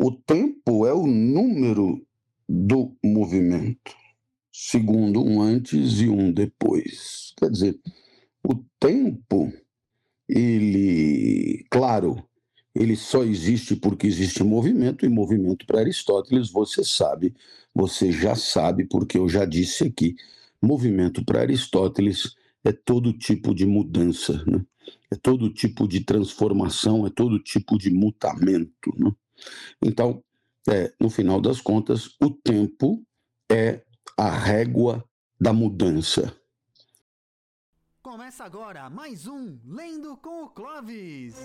O tempo é o número do movimento, segundo um antes e um depois. Quer dizer, o tempo, ele, claro, ele só existe porque existe movimento, e movimento para Aristóteles, você sabe, você já sabe, porque eu já disse aqui, movimento para Aristóteles é todo tipo de mudança, né? é todo tipo de transformação, é todo tipo de mutamento. Né? Então, é, no final das contas, o tempo é a régua da mudança. Começa agora mais um Lendo com o Clovis.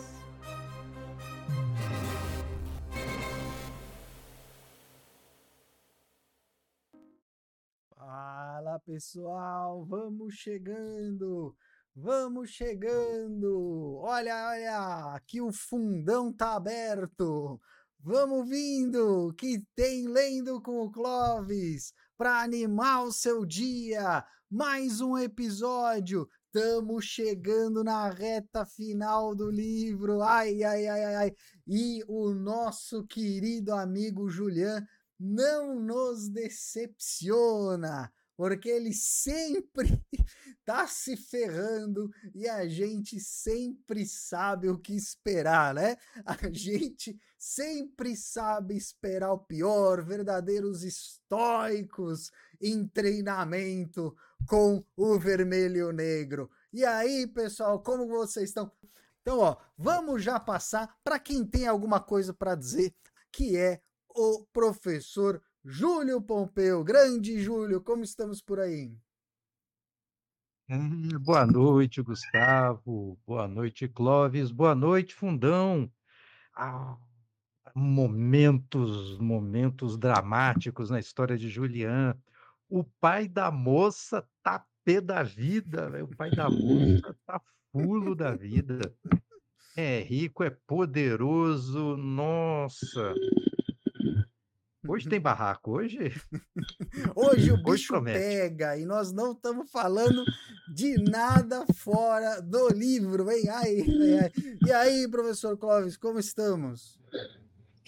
Fala pessoal, vamos chegando, vamos chegando. Olha, olha, aqui o fundão tá aberto. Vamos vindo, que tem lendo com o Clovis para animar o seu dia. Mais um episódio. Estamos chegando na reta final do livro. Ai, ai, ai, ai, ai. E o nosso querido amigo Julian não nos decepciona porque ele sempre tá se ferrando e a gente sempre sabe o que esperar, né? A gente sempre sabe esperar o pior, verdadeiros estoicos em treinamento com o vermelho negro. E aí, pessoal, como vocês estão? Então, ó, vamos já passar para quem tem alguma coisa para dizer, que é o professor Júlio Pompeu. Grande Júlio, como estamos por aí? Hum, boa noite, Gustavo. Boa noite, Clóvis. Boa noite, Fundão. Ah, momentos, momentos dramáticos na história de Julian. O pai da moça tá pé da vida, véio. o pai da moça tá fulo da vida. É rico, é poderoso, nossa. Hoje tem barraco, hoje. hoje o bicho hoje pega e nós não estamos falando de nada fora do livro. Vem aí, E aí, professor Clóvis, como estamos?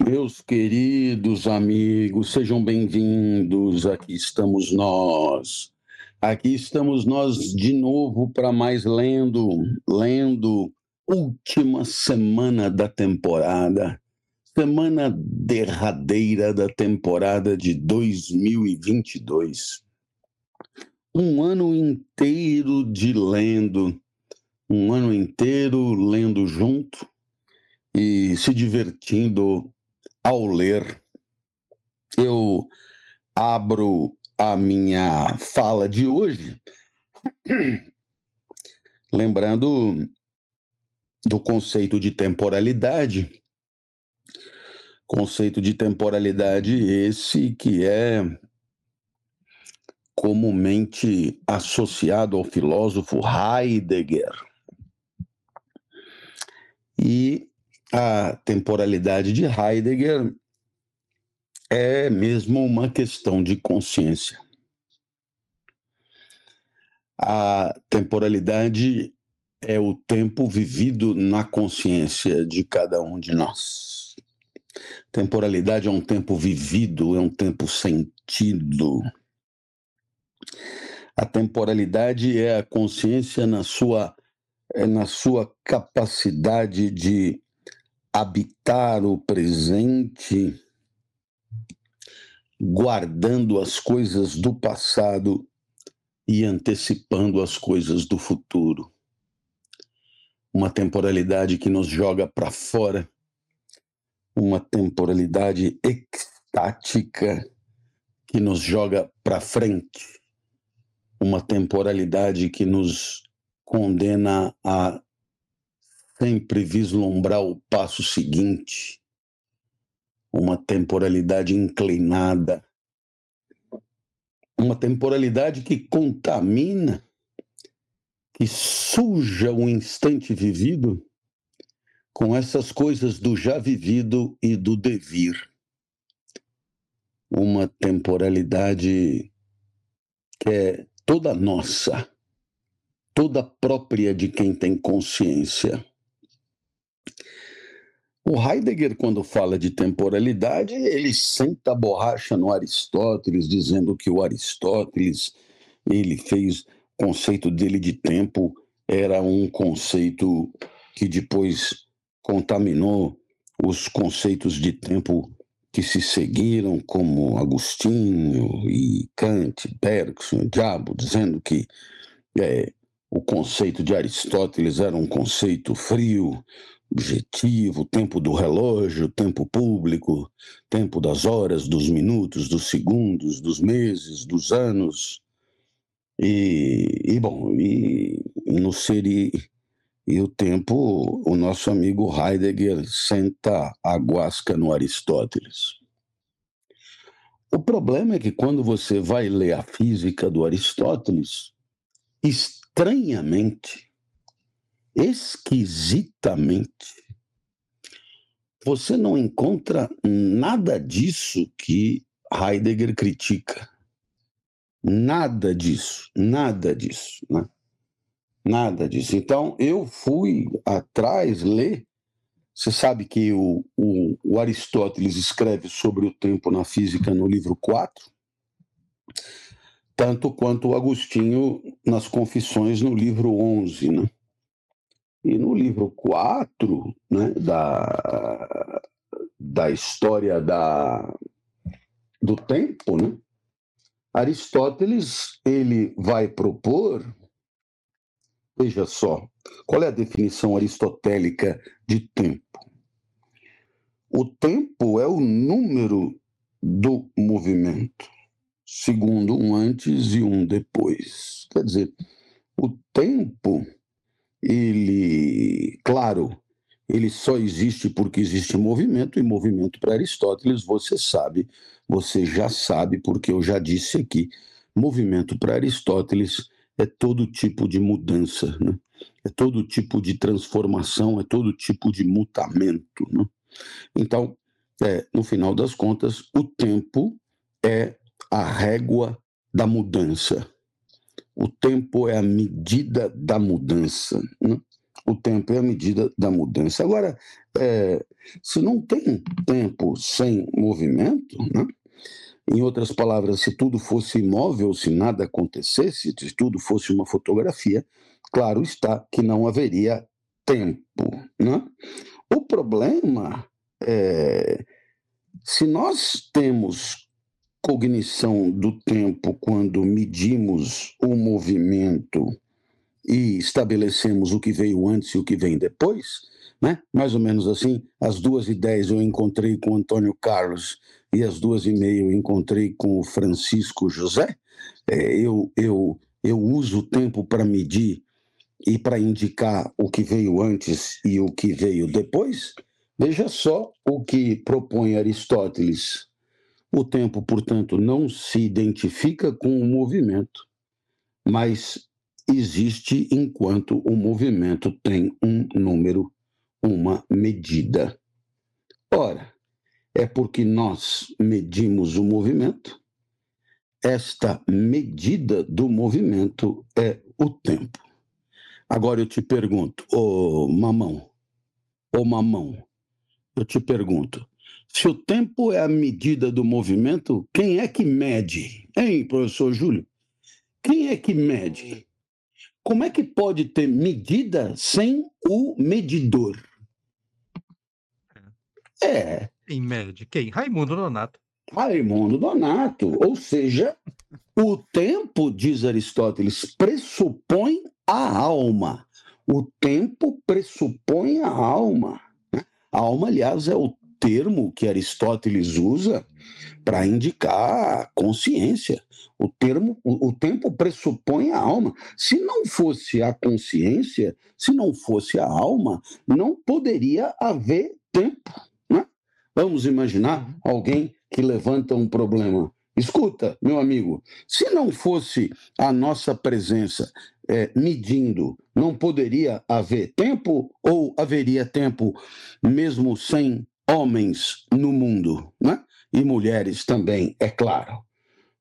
Meus queridos amigos, sejam bem-vindos. Aqui estamos nós. Aqui estamos nós de novo para mais lendo, lendo última semana da temporada semana derradeira da temporada de 2022. Um ano inteiro de lendo, um ano inteiro lendo junto e se divertindo ao ler. Eu abro a minha fala de hoje lembrando do conceito de temporalidade Conceito de temporalidade esse que é comumente associado ao filósofo Heidegger. E a temporalidade de Heidegger é mesmo uma questão de consciência. A temporalidade é o tempo vivido na consciência de cada um de nós. Temporalidade é um tempo vivido, é um tempo sentido. A temporalidade é a consciência na sua, é na sua capacidade de habitar o presente, guardando as coisas do passado e antecipando as coisas do futuro. Uma temporalidade que nos joga para fora uma temporalidade extática que nos joga para frente, uma temporalidade que nos condena a sempre vislumbrar o passo seguinte, uma temporalidade inclinada, uma temporalidade que contamina, que suja o instante vivido com essas coisas do já vivido e do devir. Uma temporalidade que é toda nossa, toda própria de quem tem consciência. O Heidegger, quando fala de temporalidade, ele senta a borracha no Aristóteles, dizendo que o Aristóteles ele fez o conceito dele de tempo era um conceito que depois contaminou os conceitos de tempo que se seguiram, como Agostinho e Kant, Bergson, Diabo, dizendo que é, o conceito de Aristóteles era um conceito frio, objetivo, tempo do relógio, tempo público, tempo das horas, dos minutos, dos segundos, dos meses, dos anos. E, e bom, e, no ser e, o tempo, o nosso amigo Heidegger senta a guasca no Aristóteles. O problema é que quando você vai ler a física do Aristóteles, estranhamente, esquisitamente, você não encontra nada disso que Heidegger critica. Nada disso, nada disso, né? Nada disso. Então, eu fui atrás ler. Você sabe que o, o, o Aristóteles escreve sobre o tempo na física no livro 4, tanto quanto o Agostinho nas Confissões no livro 11, né? E no livro 4, né, da, da história da, do tempo, né, Aristóteles ele vai propor, veja só, qual é a definição aristotélica de tempo? O tempo é o número do movimento, segundo um antes e um depois. Quer dizer, o tempo ele, claro, ele só existe porque existe movimento, e movimento para Aristóteles, você sabe, você já sabe, porque eu já disse aqui, movimento para Aristóteles é todo tipo de mudança, né? é todo tipo de transformação, é todo tipo de mutamento. Né? Então, é, no final das contas, o tempo é a régua da mudança. O tempo é a medida da mudança. Né? O tempo é a medida da mudança. Agora, é, se não tem tempo sem movimento, né? Em outras palavras, se tudo fosse imóvel, se nada acontecesse, se tudo fosse uma fotografia, claro está que não haveria tempo. Né? O problema é se nós temos cognição do tempo quando medimos o movimento e estabelecemos o que veio antes e o que vem depois, né? Mais ou menos assim, às duas e dez eu encontrei com Antônio Carlos e às duas e meia eu encontrei com o Francisco José. É, eu, eu, eu uso o tempo para medir e para indicar o que veio antes e o que veio depois. Veja só o que propõe Aristóteles o tempo, portanto, não se identifica com o movimento, mas existe enquanto o movimento tem um número, uma medida. Ora, é porque nós medimos o movimento, esta medida do movimento é o tempo. Agora eu te pergunto, ô mamão, ô mamão, eu te pergunto, se o tempo é a medida do movimento, quem é que mede? Hein, professor Júlio? Quem é que mede? Como é que pode ter medida sem o medidor? É. Quem mede? Quem? Raimundo Donato. Raimundo Donato. Ou seja, o tempo, diz Aristóteles, pressupõe a alma. O tempo pressupõe a alma. A alma, aliás, é o termo que Aristóteles usa para indicar consciência. O termo, o, o, tempo pressupõe a alma. Se não fosse a consciência, se não fosse a alma, não poderia haver tempo. Vamos imaginar alguém que levanta um problema. Escuta, meu amigo, se não fosse a nossa presença é, medindo, não poderia haver tempo ou haveria tempo mesmo sem homens no mundo, né? e mulheres também, é claro.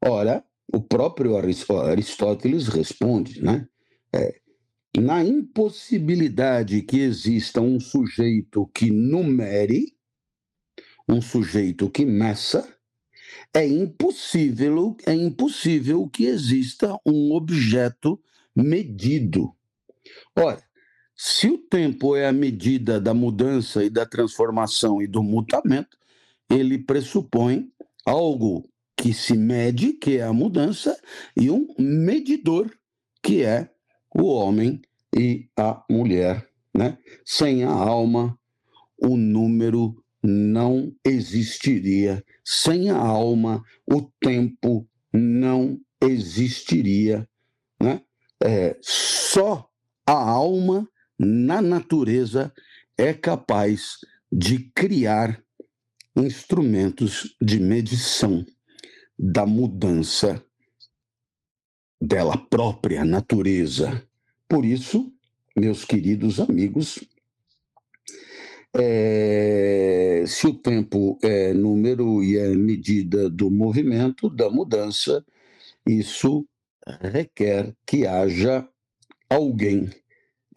Ora, o próprio Aristóteles responde, né? É, na impossibilidade que exista um sujeito que numere, um sujeito que meça, é impossível, é impossível que exista um objeto medido. Ora, se o tempo é a medida da mudança e da transformação e do mutamento, ele pressupõe algo que se mede, que é a mudança, e um medidor, que é o homem e a mulher. Né? Sem a alma, o número não existiria. Sem a alma, o tempo não existiria. Né? É, só a alma na natureza é capaz de criar instrumentos de medição da mudança dela própria natureza. Por isso, meus queridos amigos, é, se o tempo é número e é medida do movimento, da mudança, isso requer que haja alguém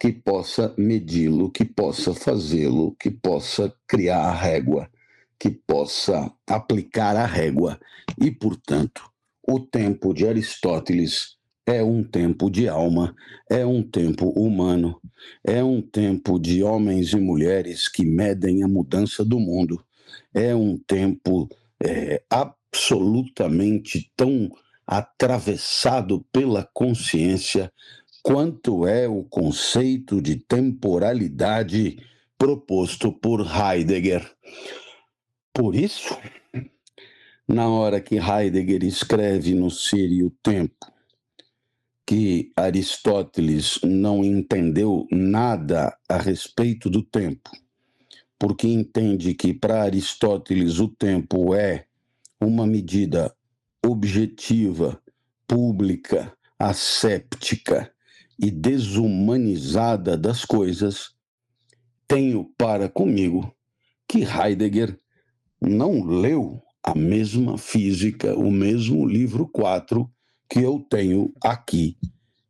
que possa medi-lo, que possa fazê-lo, que possa criar a régua, que possa aplicar a régua. E, portanto, o tempo de Aristóteles é um tempo de alma, é um tempo humano, é um tempo de homens e mulheres que medem a mudança do mundo, é um tempo é, absolutamente tão atravessado pela consciência quanto é o conceito de temporalidade proposto por Heidegger. Por isso, na hora que Heidegger escreve no Ser e o Tempo que Aristóteles não entendeu nada a respeito do tempo, porque entende que para Aristóteles o tempo é uma medida objetiva, pública, asséptica e desumanizada das coisas, tenho para comigo que Heidegger não leu a mesma física, o mesmo livro 4 que eu tenho aqui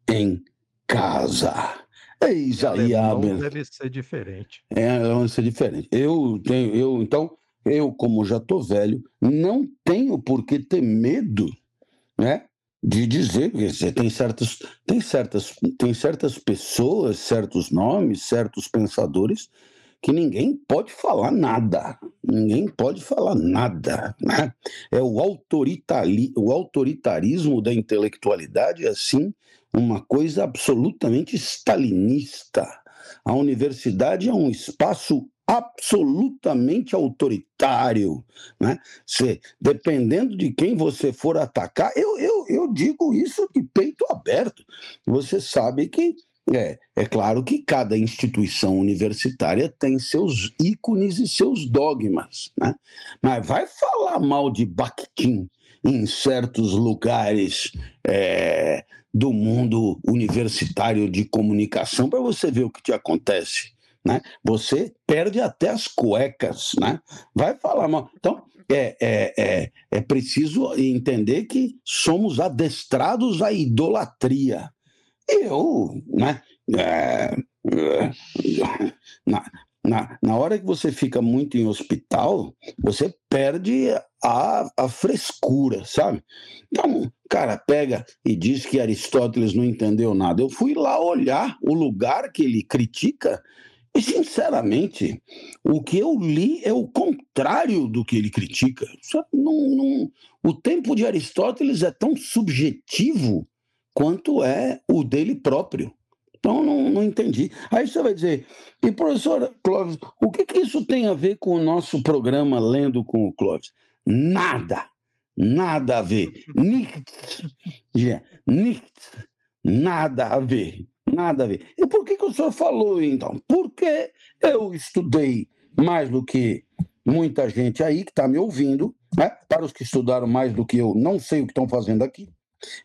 em casa. Eis aí a deve ser diferente. É, deve ser diferente. Eu tenho, eu então, eu como já estou velho, não tenho por que ter medo, né? De dizer que você tem certas, tem certas, tem certas pessoas, certos nomes, certos pensadores que ninguém pode falar nada, ninguém pode falar nada. Né? É o, autoritari o autoritarismo da intelectualidade, assim, uma coisa absolutamente stalinista. A universidade é um espaço absolutamente autoritário, né? Se, dependendo de quem você for atacar, eu, eu, eu digo isso de peito aberto. Você sabe que é, é claro que cada instituição universitária tem seus ícones e seus dogmas, né? mas vai falar mal de Bakhtin em certos lugares é, do mundo universitário de comunicação para você ver o que te acontece. Né? Você perde até as cuecas, né? Vai falar mal. Então, é, é, é, é preciso entender que somos adestrados à idolatria. Eu, né? É, é, na, na, na hora que você fica muito em hospital, você perde a, a frescura, sabe? Então, cara pega e diz que Aristóteles não entendeu nada. Eu fui lá olhar o lugar que ele critica e, sinceramente, o que eu li é o contrário do que ele critica. Não, não, o tempo de Aristóteles é tão subjetivo quanto é o dele próprio. Então, não, não entendi. Aí você vai dizer, e professor Clóvis, o que, que isso tem a ver com o nosso programa Lendo com o Clóvis? Nada, nada a ver. Nichts, nichts, nada a ver, nada a ver. E por que, que o senhor falou então? Porque eu estudei mais do que muita gente aí que está me ouvindo, né? para os que estudaram mais do que eu, não sei o que estão fazendo aqui.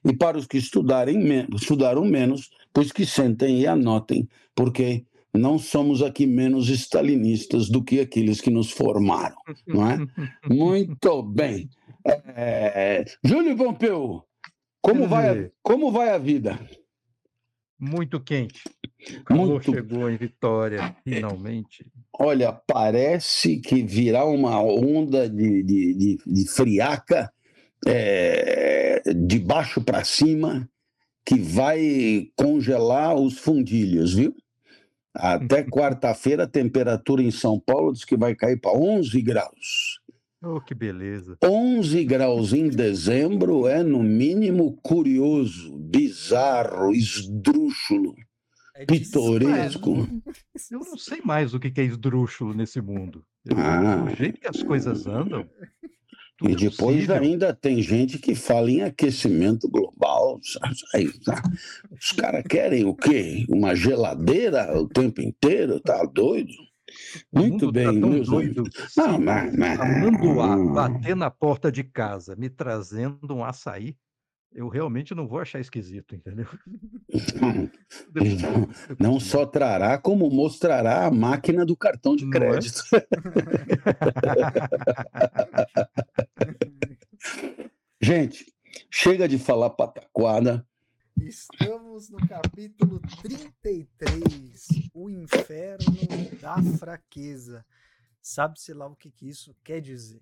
E para os que estudarem estudaram menos, pois que sentem e anotem, porque não somos aqui menos stalinistas do que aqueles que nos formaram, não é? Muito bem. É... Júlio Pompeu, como vai, a, como vai a vida? Muito quente. O calor Muito. chegou em Vitória, finalmente. Olha, parece que virá uma onda de, de, de, de friaca é, de baixo para cima que vai congelar os fundilhos, viu? Até quarta-feira a temperatura em São Paulo diz que vai cair para 11 graus. Oh, que beleza. 11 graus em dezembro é, no mínimo, curioso, bizarro, esdrúxulo, É pitoresco. Eu não sei mais o que é esdrúxulo nesse mundo. Ah. Do jeito que as coisas andam. E depois possível. ainda tem gente que fala em aquecimento global. Aí, tá. Os caras querem o quê? Uma geladeira o tempo inteiro? Tá doido? Muito mundo bem, tá meus doido. Não, mas- a Manduá bater na porta de casa me trazendo um açaí, eu realmente não vou achar esquisito, entendeu? Não, não só trará, como mostrará a máquina do cartão de é? crédito. Gente, chega de falar pataquada. Estamos no capítulo 33, o inferno da fraqueza. Sabe-se lá o que, que isso quer dizer?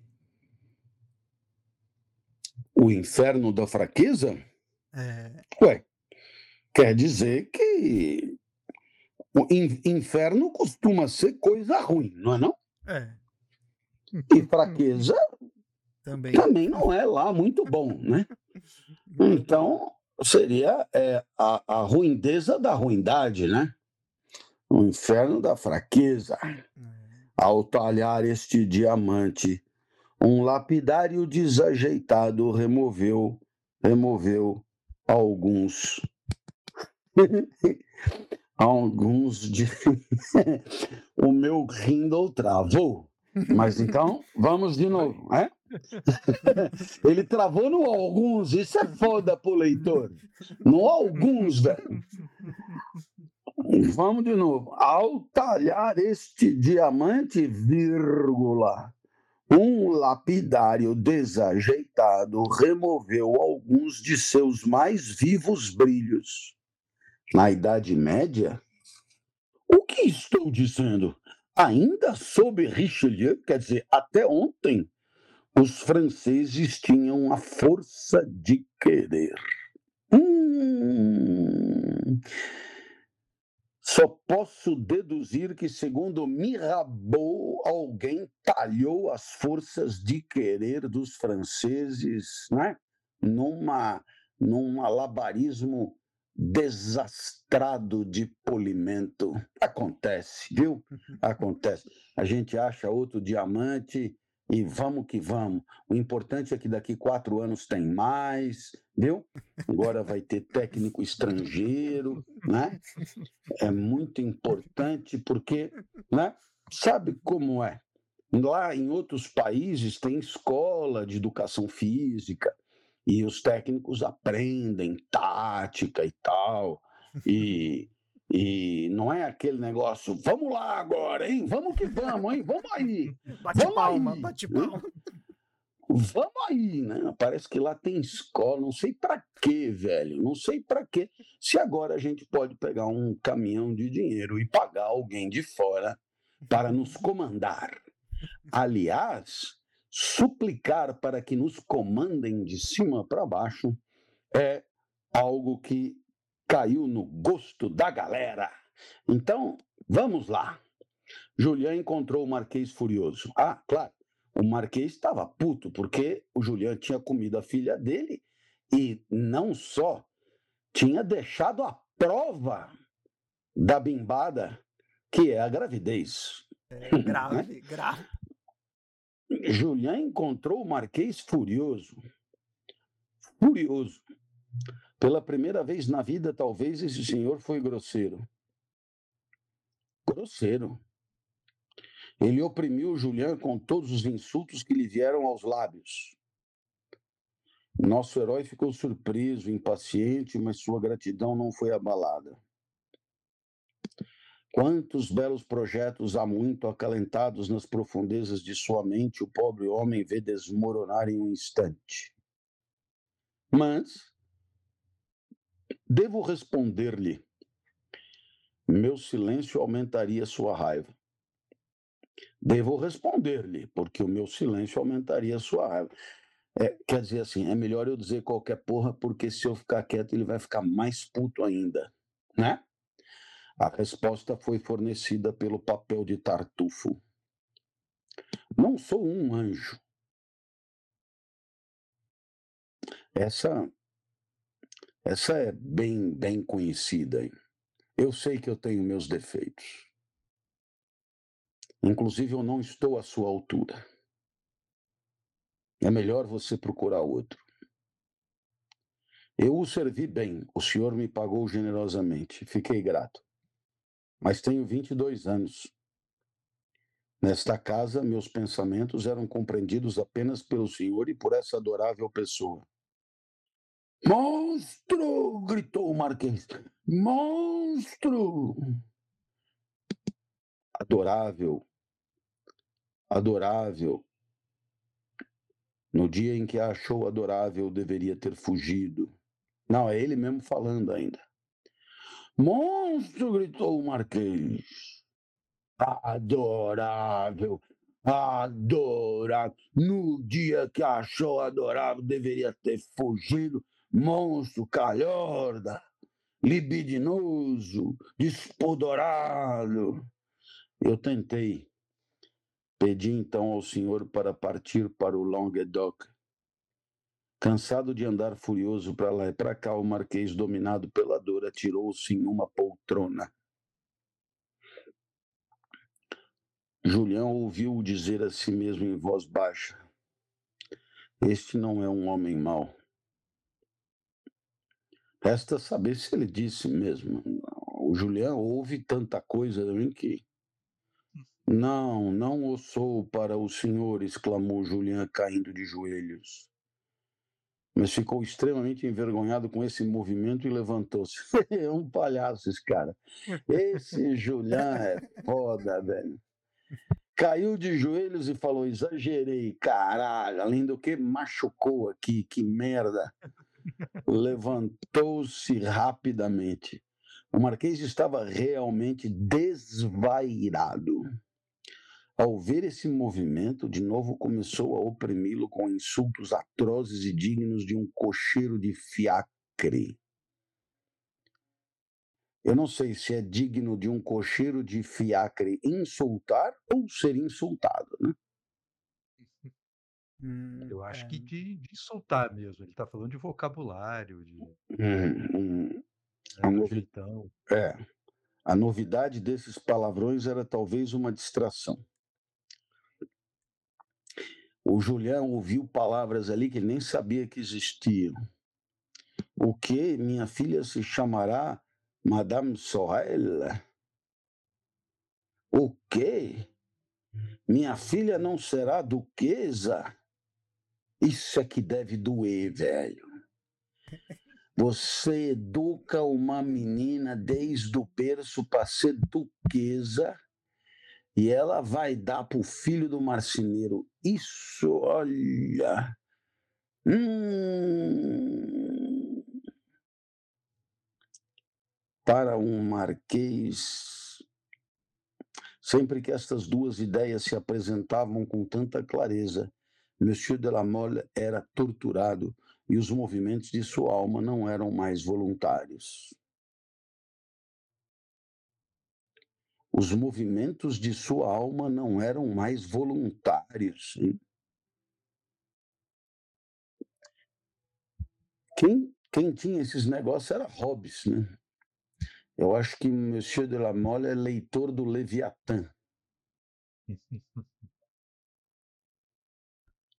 O inferno da fraqueza? É, Ué, quer dizer que o in- inferno costuma ser coisa ruim, não é não? é, E fraqueza também. também não é lá muito bom, né? Então, seria é, a, a ruindeza da ruindade, né? O inferno da fraqueza. É, Ao talhar este diamante, um lapidário desajeitado removeu, removeu alguns alguns de o meu Kindle travou. Mas então, vamos de novo, é? Ele travou no alguns, isso é foda pro leitor. No alguns, velho. Vamos de novo. Ao talhar este diamante, vírgula, um lapidário desajeitado removeu alguns de seus mais vivos brilhos. Na Idade Média? O que estou dizendo? Ainda sob Richelieu, quer dizer, até ontem, os franceses tinham a força de querer. Hum. Só posso deduzir que, segundo Mirabeau, alguém talhou as forças de querer dos franceses, né? Numa, num malabarismo desastrado de polimento. Acontece, viu? Acontece. A gente acha outro diamante e vamos que vamos. O importante é que daqui quatro anos tem mais, viu? Agora vai ter técnico estrangeiro, né? É muito importante porque, né? Sabe como é? Lá em outros países tem escola de educação física e os técnicos aprendem tática e tal. E, e não é aquele negócio, vamos lá agora, hein? Vamos que vamos, hein? Vamos aí. Bate Vamos palma, aí, bate né? palma. Vamos aí, né? Parece que lá tem escola, não sei para quê, velho, não sei para quê. Se agora a gente pode pegar um caminhão de dinheiro e pagar alguém de fora para nos comandar. Aliás, suplicar para que nos comandem de cima para baixo é algo que caiu no gosto da galera. Então, vamos lá. Julián encontrou o Marquês furioso. Ah, claro. O Marquês estava puto porque o Julián tinha comido a filha dele e não só tinha deixado a prova da bimbada, que é a gravidez. É, grave, grave. Julián encontrou o Marquês furioso. Furioso. Pela primeira vez na vida, talvez esse senhor foi grosseiro. Grosseiro. Ele oprimiu Julián com todos os insultos que lhe vieram aos lábios. Nosso herói ficou surpreso, impaciente, mas sua gratidão não foi abalada. Quantos belos projetos há muito acalentados nas profundezas de sua mente o pobre homem vê desmoronar em um instante. Mas devo responder-lhe meu silêncio aumentaria sua raiva. Devo responder-lhe, porque o meu silêncio aumentaria sua raiva. É, quer dizer assim, é melhor eu dizer qualquer porra, porque se eu ficar quieto, ele vai ficar mais puto ainda, né? A resposta foi fornecida pelo papel de tartufo. Não sou um anjo. Essa essa é bem bem conhecida. Eu sei que eu tenho meus defeitos. Inclusive eu não estou à sua altura. É melhor você procurar outro. Eu o servi bem, o senhor me pagou generosamente, fiquei grato. Mas tenho 22 anos. Nesta casa, meus pensamentos eram compreendidos apenas pelo senhor e por essa adorável pessoa. Monstro! gritou o Marquês. Monstro! Adorável, adorável, no dia em que a achou adorável, deveria ter fugido. Não, é ele mesmo falando ainda. Monstro! gritou o Marquês. Adorável, adorável. No dia que achou adorável, deveria ter fugido. Monstro, calhorda, libidinoso, despodorado. Eu tentei, Pedi então ao senhor para partir para o Languedoc. Cansado de andar furioso para lá e para cá, o marquês, dominado pela dor, atirou-se em uma poltrona. Julião ouviu-o dizer a si mesmo em voz baixa: Este não é um homem mau. Resta saber se ele disse mesmo. O Julião ouve tanta coisa que não, não sou para o senhor, exclamou Julian, caindo de joelhos. Mas ficou extremamente envergonhado com esse movimento e levantou-se. É um palhaço esse cara. Esse Julian é foda, velho. Caiu de joelhos e falou: exagerei, caralho. Além do que, machucou aqui, que merda. Levantou-se rapidamente. O Marquês estava realmente desvairado. Ao ver esse movimento, de novo começou a oprimi-lo com insultos atrozes e dignos de um cocheiro de fiacre. Eu não sei se é digno de um cocheiro de fiacre insultar ou ser insultado, né? Hum, Eu acho que é. de, de insultar mesmo. Ele está falando de vocabulário, de. Hum, hum. A, né, novi... é. a novidade desses palavrões era talvez uma distração. O Julião ouviu palavras ali que ele nem sabia que existiam. O que minha filha se chamará Madame Sorel? O que? Minha filha não será duquesa? Isso é que deve doer, velho. Você educa uma menina desde o berço para ser duquesa e ela vai dar para o filho do marceneiro. Isso, olha. Hum, para um marquês. Sempre que estas duas ideias se apresentavam com tanta clareza, Monsieur de la Mole era torturado e os movimentos de sua alma não eram mais voluntários. os movimentos de sua alma não eram mais voluntários. Quem, quem tinha esses negócios era Hobbes, né? Eu acho que Monsieur de la Mole é leitor do Leviatã.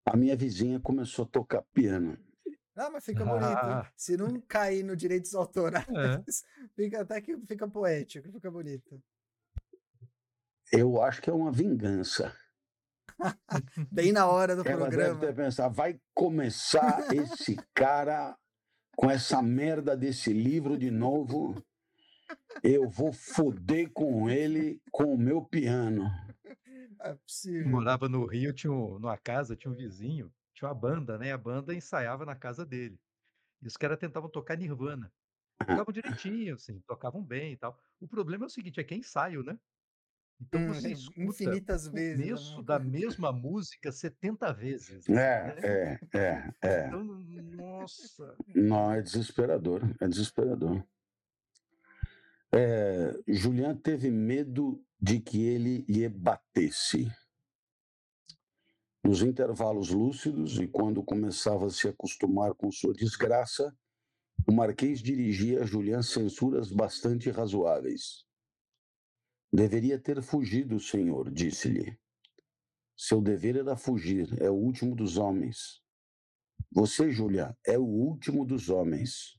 A minha vizinha começou a tocar piano. Não, mas fica bonito. Ah. Se não cair no direitos autorais, é. fica até que fica poético, fica bonito. Eu acho que é uma vingança. Bem na hora do Ela programa. deve ter pensado, vai começar esse cara com essa merda desse livro de novo. Eu vou foder com ele com o meu piano. É possível. Morava no Rio, tinha um, numa casa, tinha um vizinho, tinha uma banda, né? A banda ensaiava na casa dele. E os caras tentavam tocar Nirvana. Tocavam direitinho, assim, tocavam bem e tal. O problema é o seguinte, é que é ensaio, né. Então Hum, você escuta infinitas o vezes a começo mesma da coisa. mesma música 70 vezes, assim, É, né. é, é, é. Então, nossa. Não, é desesperador, é desesperador. Eh, Julian teve medo de que ele lhe batesse. Nos intervalos lúcidos e quando começava a se acostumar com sua desgraça, o Marquês dirigia a Julian censuras bastante razoáveis. Deveria ter fugido, senhor, disse-lhe. Seu dever era fugir, é o último dos homens. Você, Julian, é o último dos homens.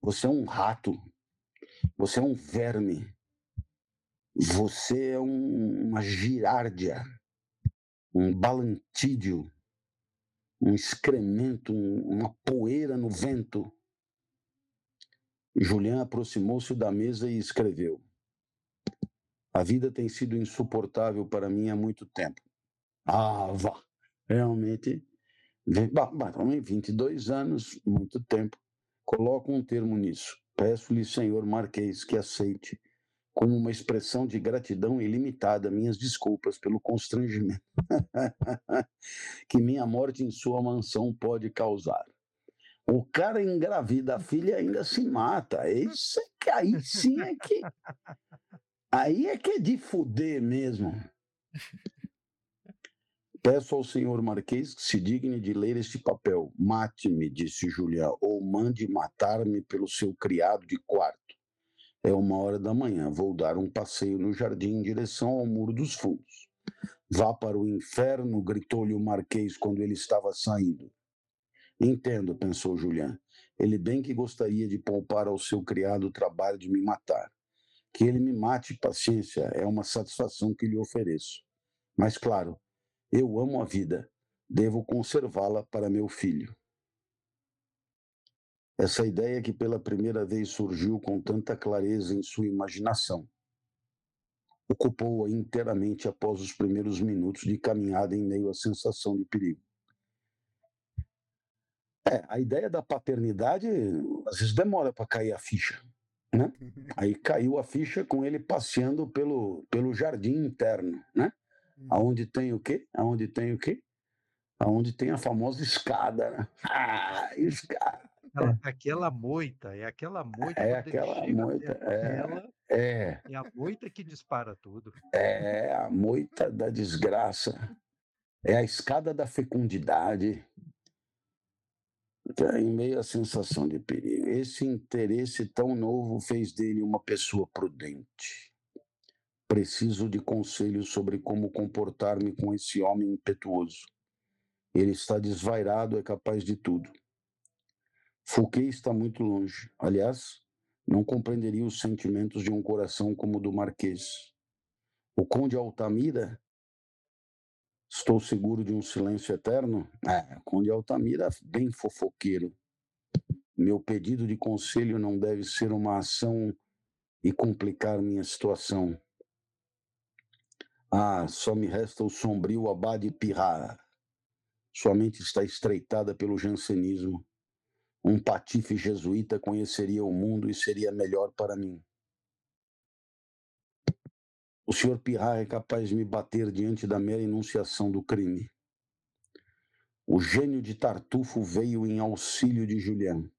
Você é um rato. Você é um verme. Você é um, uma girárdia, um balantídeo, um excremento, um, uma poeira no vento. Julian aproximou-se da mesa e escreveu: A vida tem sido insuportável para mim há muito tempo. Ah, vá, realmente, também 22 anos, muito tempo. Coloco um termo nisso. Peço-lhe, senhor Marquês, que aceite, como uma expressão de gratidão ilimitada, minhas desculpas pelo constrangimento que minha morte em sua mansão pode causar. O cara engravida a filha ainda se mata. Isso é que aí sim é que. Aí é que é de fuder mesmo. Peço ao senhor Marquês que se digne de ler este papel. Mate-me, disse Julián, ou mande matar-me pelo seu criado de quarto. É uma hora da manhã. Vou dar um passeio no jardim em direção ao Muro dos Fundos. Vá para o inferno, gritou-lhe o Marquês quando ele estava saindo. Entendo, pensou Julián. Ele bem que gostaria de poupar ao seu criado o trabalho de me matar. Que ele me mate, paciência, é uma satisfação que lhe ofereço. Mas, claro, eu amo a vida, devo conservá-la para meu filho. Essa ideia que pela primeira vez surgiu com tanta clareza em sua imaginação ocupou-a inteiramente após os primeiros minutos de caminhada em meio à sensação de perigo. É, a ideia da paternidade às vezes demora para cair a ficha, né? Aí caiu a ficha com ele passeando pelo, pelo jardim interno, né? Aonde tem o quê? Aonde tem o quê? Aonde tem a famosa escada, né? Ah, escada. Aquela, aquela moita, é aquela moita. É aquela moita, é, dela, é, é a moita que dispara tudo. é a moita da desgraça, é a escada da fecundidade, em meio à sensação de perigo. Esse interesse tão novo fez dele uma pessoa prudente. Preciso de conselhos sobre como comportar-me com esse homem impetuoso. Ele está desvairado, é capaz de tudo. Fouquet está muito longe. Aliás, não compreenderia os sentimentos de um coração como o do Marquês. O Conde Altamira, estou seguro de um silêncio eterno? É, Conde Altamira, bem fofoqueiro. Meu pedido de conselho não deve ser uma ação e complicar minha situação. Ah, só me resta o sombrio Abade Pirra. Sua mente está estreitada pelo jansenismo. Um patife jesuíta conheceria o mundo e seria melhor para mim. O senhor Pirra é capaz de me bater diante da mera enunciação do crime. O gênio de Tartufo veio em auxílio de Julián.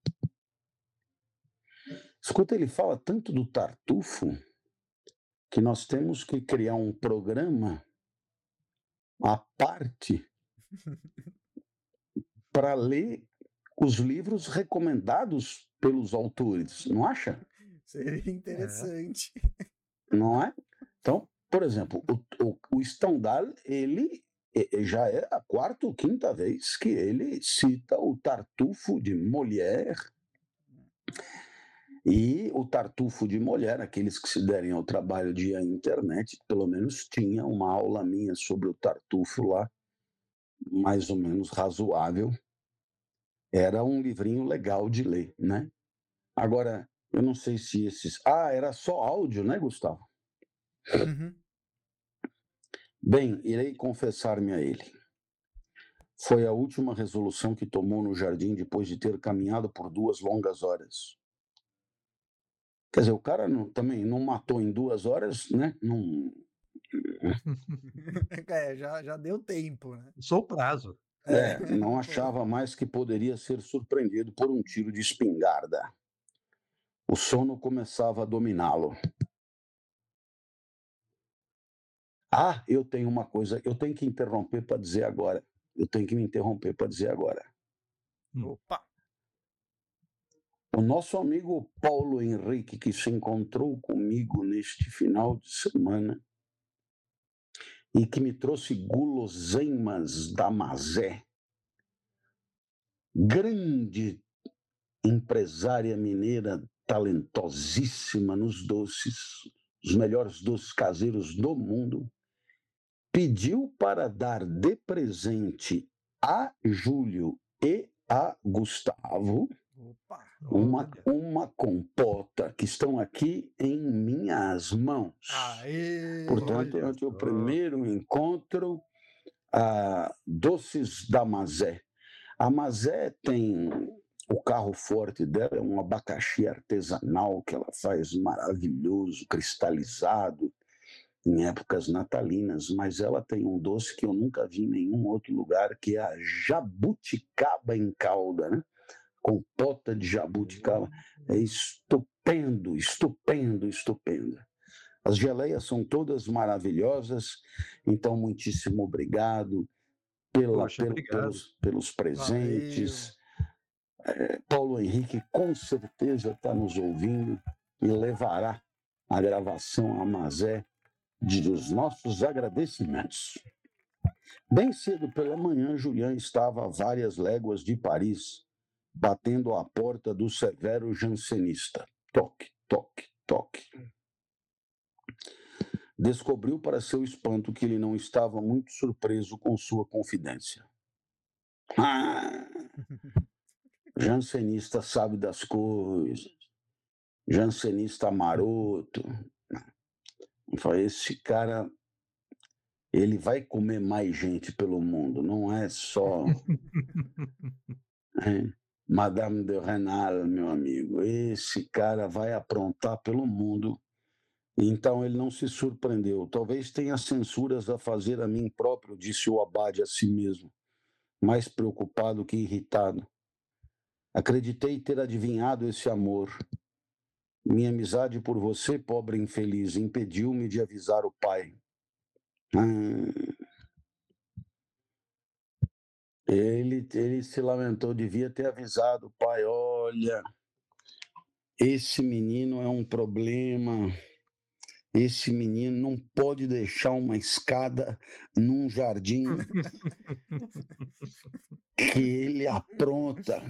Escuta, ele fala tanto do Tartufo que nós temos que criar um programa à parte para ler os livros recomendados pelos autores, não acha? Seria interessante. Não é? Então, por exemplo, o, o, o Stendhal, ele já é a quarta ou quinta vez que ele cita o Tartufo de Molière. E o Tartufo de Molière, aqueles que se derem ao trabalho de ir à internet, pelo menos tinha uma aula minha sobre o Tartufo lá, mais ou menos razoável. Era um livrinho legal de ler, né? Agora, eu não sei se esses. Ah, era só áudio, né, Gustavo? Uhum. Bem, irei confessar-me a ele. Foi a última resolução que tomou no jardim depois de ter caminhado por duas longas horas. Quer dizer, o cara não, também não matou em duas horas, né? Não, é, já, já deu tempo, né? Sou o prazo. É, não achava mais que poderia ser surpreendido por um tiro de espingarda. O sono começava a dominá-lo. Ah, eu tenho uma coisa, eu tenho que interromper para dizer agora. Eu tenho que me interromper para dizer agora. Opa! O nosso amigo Paulo Henrique, que se encontrou comigo neste final de semana, e que me trouxe guloseimas da Mazé. Grande empresária mineira, talentosíssima nos doces, os melhores doces caseiros do mundo, pediu para dar de presente a Júlio e a Gustavo Opa, uma, uma compota que estão aqui em minhas mãos. Aê, Portanto, é o primeiro encontro a Doces da Mazé. A Mazé tem o carro forte dela, é um abacaxi artesanal que ela faz maravilhoso, cristalizado, em épocas natalinas, mas ela tem um doce que eu nunca vi em nenhum outro lugar, que é a jabuticaba em calda, né? Compota de jabuticaba. É estupendo, estupendo, estupendo. As geleias são todas maravilhosas, então muitíssimo obrigado, pela, Poxa, pelo, obrigado. Pelos, pelos, presentes. É, Paulo Henrique com certeza está nos ouvindo e levará a gravação a Mazé de, dos nossos agradecimentos. Bem cedo pela manhã, Julián estava a várias léguas de Paris, batendo à porta do severo jansenista. Toque, toque, toque. Descobriu para seu espanto que ele não estava muito surpreso com sua confidência. Ah, jansenista sabe das coisas. Jansenista maroto. Falei, esse cara, ele vai comer mais gente pelo mundo, não é só. é. Madame de Renal, meu amigo, esse cara vai aprontar pelo mundo. Então ele não se surpreendeu. Talvez tenha censuras a fazer a mim próprio, disse o abade a si mesmo, mais preocupado que irritado. Acreditei ter adivinhado esse amor. Minha amizade por você, pobre infeliz, impediu-me de avisar o pai. Ah, ele, ele se lamentou, devia ter avisado o pai: olha, esse menino é um problema. Esse menino não pode deixar uma escada num jardim que ele apronta.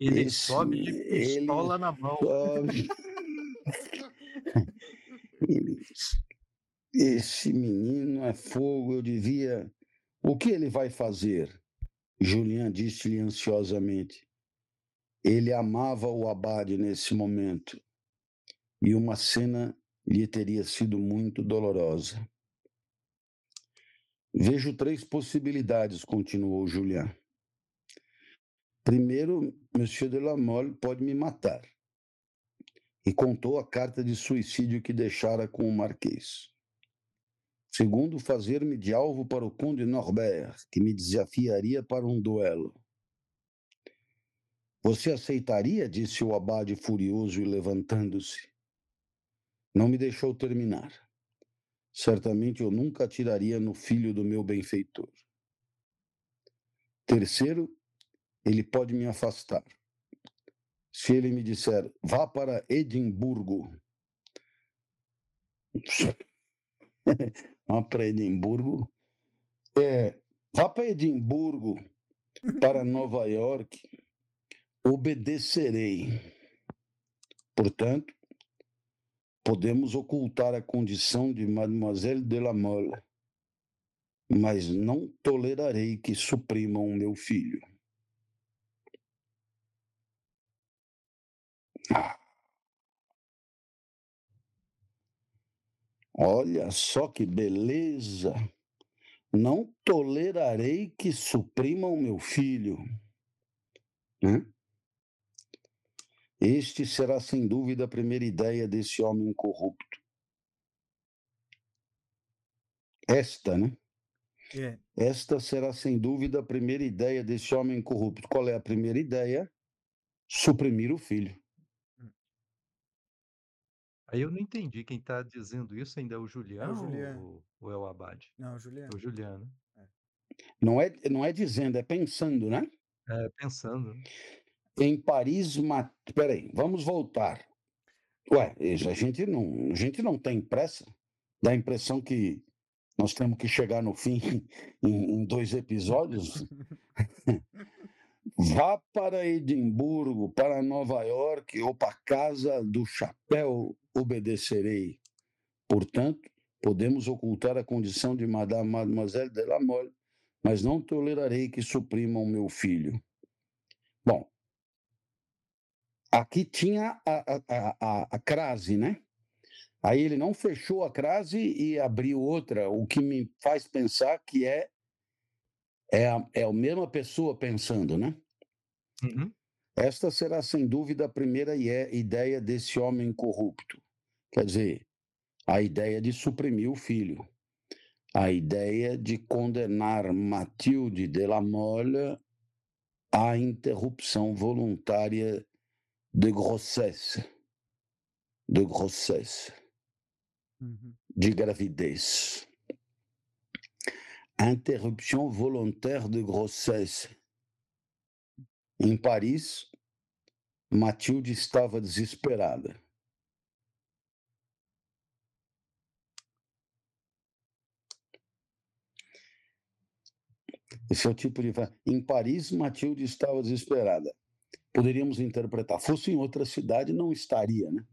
Ele esse, sobe de pistola ele na mão. Sobe... esse menino é fogo, eu devia. O que ele vai fazer? Julian disse-lhe ansiosamente. Ele amava o abade nesse momento e uma cena lhe teria sido muito dolorosa. Vejo três possibilidades, continuou Julian. Primeiro, Monsieur de la Mole pode me matar. E contou a carta de suicídio que deixara com o Marquês. Segundo, fazer-me de alvo para o conde Norbert, que me desafiaria para um duelo. Você aceitaria? disse o abade furioso e levantando-se. Não me deixou terminar. Certamente eu nunca atiraria no filho do meu benfeitor. Terceiro, ele pode me afastar. Se ele me disser, vá para Edimburgo, vá para Edimburgo. É, vá para Edimburgo, para Nova York, obedecerei. Portanto, podemos ocultar a condição de Mademoiselle de la Mole, mas não tolerarei que suprimam meu filho. Ah. Olha só que beleza! Não tolerarei que suprimam meu filho. Né? Este será sem dúvida a primeira ideia desse homem corrupto. Esta, né? É. Esta será sem dúvida a primeira ideia desse homem corrupto. Qual é a primeira ideia? Suprimir o filho. Aí eu não entendi, quem está dizendo isso ainda é o Julian, Julian. ou, ou é o Abade? Não, Juliano. É o Juliano. Não é, não é dizendo, é pensando, né? É, pensando. né? Em Paris, ma... peraí, vamos voltar. Ué, a gente não, a gente não tem pressa. Dá a impressão que nós temos que chegar no fim em, em dois episódios. Vá para Edimburgo, para Nova York ou para casa do chapéu, obedecerei. Portanto, podemos ocultar a condição de Madame Mademoiselle de la Mole, mas não tolerarei que suprimam meu filho. Bom, aqui tinha a, a, a, a crase, né? Aí ele não fechou a crase e abriu outra, o que me faz pensar que é é a, é a mesma pessoa pensando, né? Uhum. Esta será sem dúvida a primeira ie- ideia desse homem corrupto. Quer dizer, a ideia de suprimir o filho, a ideia de condenar Matilde de la Mole à interrupção voluntária de grossesse, de grossesse, Uhum. de gravidez. Interruption volontaire de grossesse. Em Paris, Matilde estava desesperada. Esse é o tipo de. Em Paris, Matilde estava desesperada. Poderíamos interpretar. Fosse em outra cidade, não estaria, né?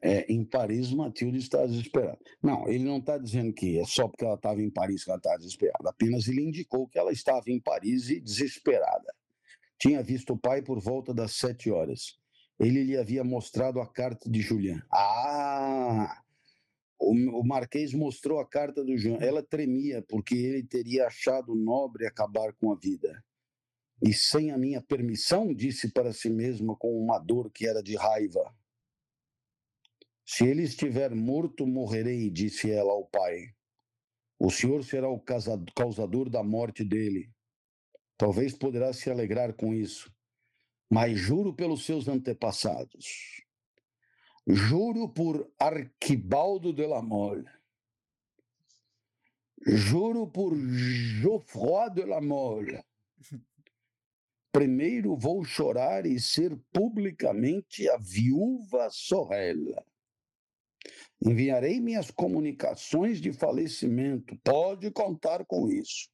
É, em Paris, Matilde está desesperada. Não, ele não está dizendo que é só porque ela estava em Paris que ela está desesperada. Apenas ele indicou que ela estava em Paris e desesperada. Tinha visto o pai por volta das sete horas. Ele lhe havia mostrado a carta de Julian. Ah! O, o Marquês mostrou a carta do Julian. Ela tremia porque ele teria achado nobre acabar com a vida. E sem a minha permissão, disse para si mesma com uma dor que era de raiva. Se ele estiver morto, morrerei, disse ela ao pai. O senhor será o causador da morte dele. Talvez poderá se alegrar com isso, mas juro pelos seus antepassados. Juro por Arquibaldo de la Mole. Juro por Geoffroy de la Mole. Primeiro vou chorar e ser publicamente a viúva Sorrela. Enviarei minhas comunicações de falecimento. Pode contar com isso.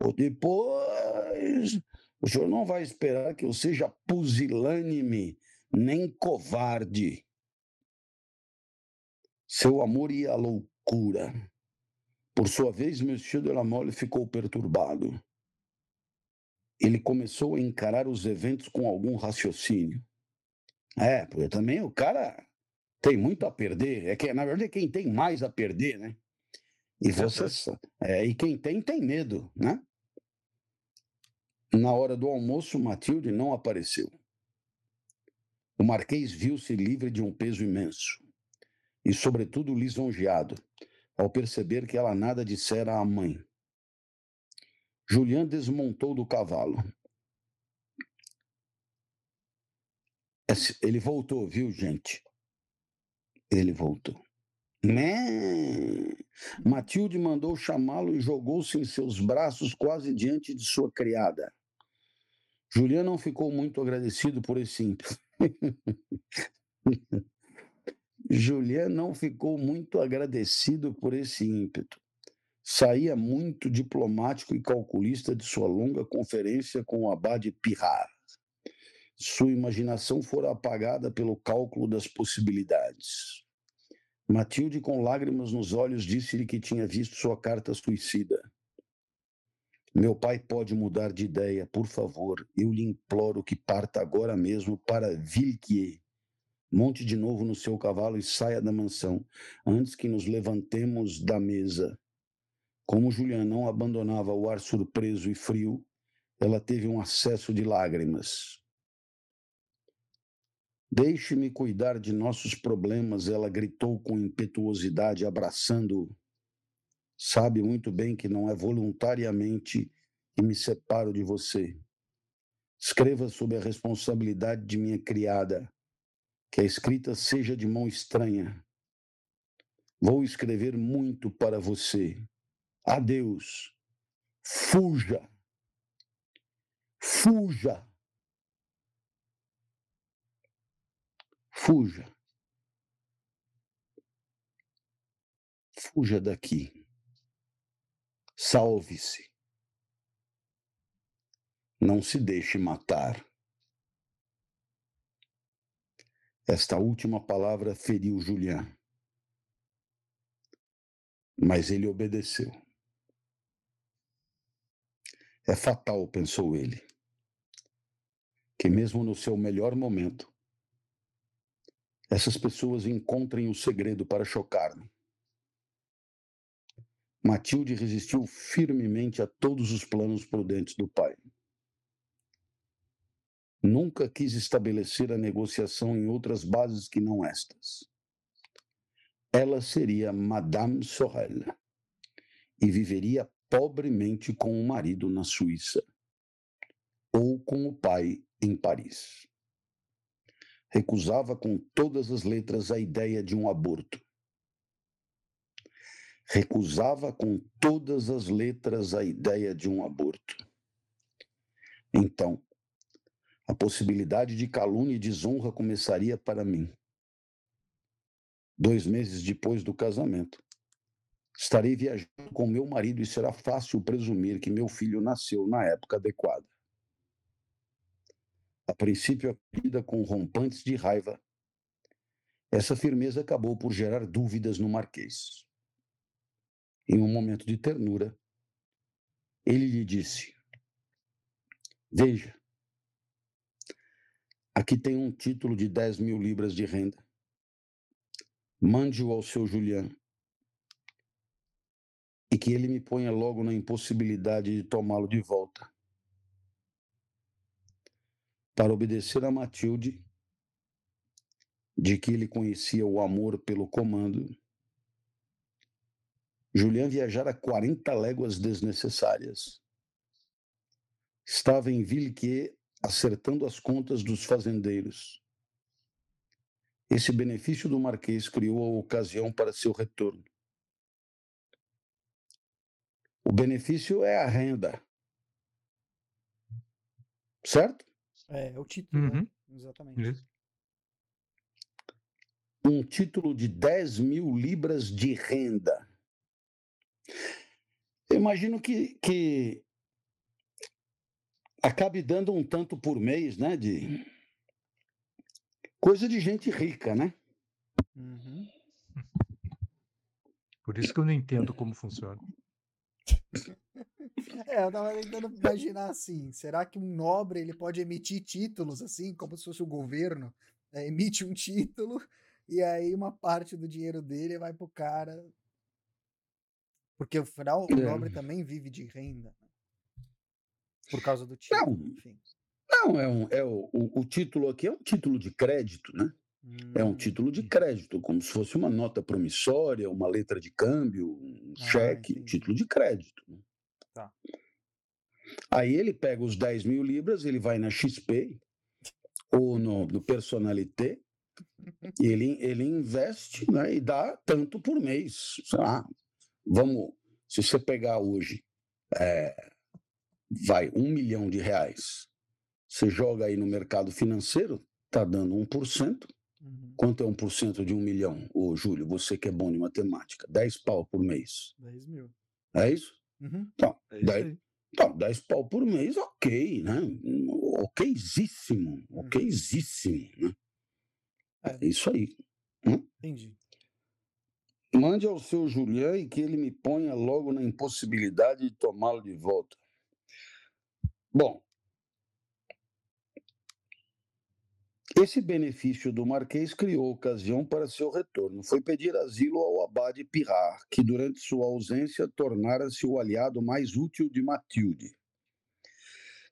Ou depois, o senhor não vai esperar que eu seja pusilânime nem covarde. Seu amor ia à loucura. Por sua vez, Monsieur de la Mole ficou perturbado. Ele começou a encarar os eventos com algum raciocínio. É, porque também o cara tem muito a perder. É que, na verdade, quem tem mais a perder, né? E você, Verdade. sa- é, e quem tem, tem medo, né? Na hora do almoço, Matilde não apareceu. O Marquês viu-se livre de um peso imenso e, sobretudo, lisonjeado ao perceber que ela nada dissera à mãe. Julian desmontou do cavalo. Esse- Ele voltou, viu, gente? Ele voltou. Né? Matilde mandou chamá-lo e jogou-se em seus braços quase diante de sua criada. Julian não ficou muito agradecido por esse ímpeto. Julian não ficou muito agradecido por esse ímpeto. Saía muito diplomático e calculista de sua longa conferência com o abade Pirrar. Sua imaginação fora apagada pelo cálculo das possibilidades. Matilde, com lágrimas nos olhos, disse-lhe que tinha visto sua carta suicida. Meu pai pode mudar de ideia, por favor. Eu lhe imploro que parta agora mesmo para Villequier. Monte de novo no seu cavalo e saia da mansão, antes que nos levantemos da mesa. Como Julian não abandonava o ar surpreso e frio, ela teve um acesso de lágrimas. Deixe-me cuidar de nossos problemas, ela gritou com impetuosidade, abraçando-o. Sabe muito bem que não é voluntariamente que me separo de você. Escreva sob a responsabilidade de minha criada, que a escrita seja de mão estranha. Vou escrever muito para você. Adeus. Fuja. Fuja. Fuja. Fuja daqui. Salve-se. Não se deixe matar. Esta última palavra feriu Julián. Mas ele obedeceu. É fatal, pensou ele, que mesmo no seu melhor momento, essas pessoas encontrem o segredo para chocar-me. Matilde resistiu firmemente a todos os planos prudentes do pai. Nunca quis estabelecer a negociação em outras bases que não estas. Ela seria Madame Sorel e viveria pobremente com o marido na Suíça ou com o pai em Paris recusava com todas as letras a ideia de um aborto. Recusava com todas as letras a ideia de um aborto. Então, a possibilidade de calúnia e desonra começaria para mim. Dois meses depois do casamento, estarei viajando com meu marido e será fácil presumir que meu filho nasceu na época adequada a princípio acolhida com rompantes de raiva, essa firmeza acabou por gerar dúvidas no Marquês. Em um momento de ternura, ele lhe disse: Veja, aqui tem um título de 10 mil libras de renda. Mande-o ao seu Julián e que ele me ponha logo na impossibilidade de tomá-lo de volta para obedecer a Matilde, de que ele conhecia o amor pelo comando, Julian viajara 40 léguas desnecessárias. Estava em Villequier acertando as contas dos fazendeiros. Esse benefício do Marquês criou a ocasião para seu retorno. O benefício é a renda. Certo? É, é o título, né? Uhum. Exatamente. Isso. Um título de 10 mil libras de renda. Eu imagino que, que acabe dando um tanto por mês, né? De coisa de gente rica, né? Uhum. Por isso que eu não entendo como funciona. É, eu tava tentando imaginar assim, será que um nobre ele pode emitir títulos assim, como se fosse o governo, né, emite um título e aí uma parte do dinheiro dele vai pro cara, porque afinal o É. nobre também vive de renda, né? por causa do título, Não. enfim. Não, é, um, é o, o, o título aqui é um título de crédito, né? É um Hum, título de crédito, como se fosse uma nota promissória, uma letra de câmbio, um Ah, cheque, entendi. título de crédito. né? Tá. Aí ele pega os 10 mil libras, ele vai na XP ou no, no Personalité, e ele, ele investe né, e dá tanto por mês. Sei lá, vamos, se você pegar hoje, é, vai, um milhão de reais, você joga aí no mercado financeiro, está dando 1%. Uhum. Quanto é 1% de um milhão? Ô, Júlio, você que é bom de matemática, 10 pau por mês. 10 mil. É isso? Uhum. Então, É isso Daí- aí. então 10 pau por mês, ok, né? Okzíssimo, Uhum. okzíssimo, né? É. É isso aí. Entendi. Mande ao seu Julián e que ele me ponha logo na impossibilidade de tomá-lo de volta. Bom, esse benefício do Marquês criou ocasião para seu retorno. Foi pedir asilo ao abade Pirard, que durante sua ausência tornara-se o aliado mais útil de Matilde.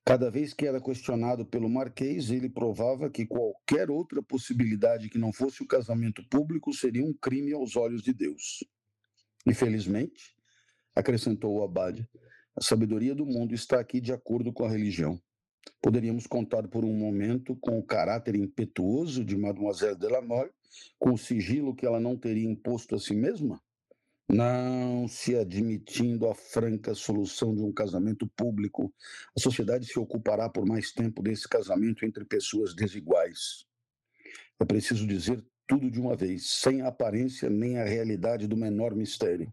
Cada vez que era questionado pelo Marquês, ele provava que qualquer outra possibilidade que não fosse o casamento público seria um crime aos olhos de Deus. Infelizmente, acrescentou o abade, a sabedoria do mundo está aqui de acordo com a religião. Poderíamos contar por um momento com o caráter impetuoso de Mademoiselle Delamole, com o sigilo que ela não teria imposto a si mesma? Não se admitindo a franca solução de um casamento público, a sociedade se ocupará por mais tempo desse casamento entre pessoas desiguais. É preciso dizer tudo de uma vez, sem a aparência nem a realidade do menor mistério.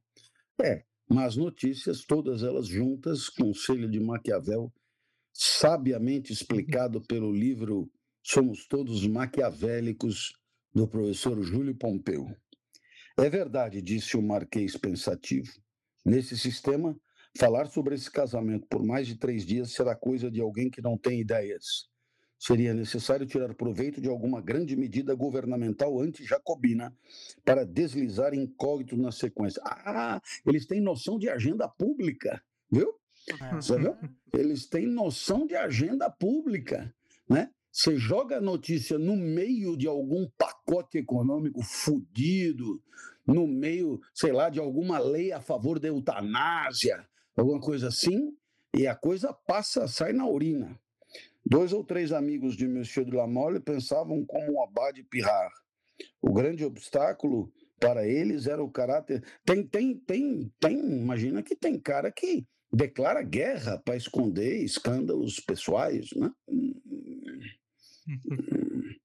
É, mas notícias, todas elas juntas, conselho de Maquiavel, sabiamente explicado pelo livro Somos Todos Maquiavélicos, do professor Júlio Pompeu. É verdade, disse o Marquês pensativo. Nesse sistema, falar sobre esse casamento por mais de três dias será coisa de alguém que não tem ideias. Seria necessário tirar proveito de alguma grande medida governamental anti-jacobina para deslizar incógnito na sequência. Ah, eles têm noção de agenda pública, viu? É. Você viu? Eles têm noção de agenda pública, né? Você joga a notícia no meio de algum pacote econômico fudido, no meio, sei lá, de alguma lei a favor da eutanásia, alguma coisa assim, e a coisa passa, sai na urina. Dois ou três amigos de Monsieur de la Mole pensavam como o Abade Pirrar. O grande obstáculo para eles era o caráter. Tem, tem, tem, tem, imagina que tem cara que declara guerra para esconder escândalos pessoais, né?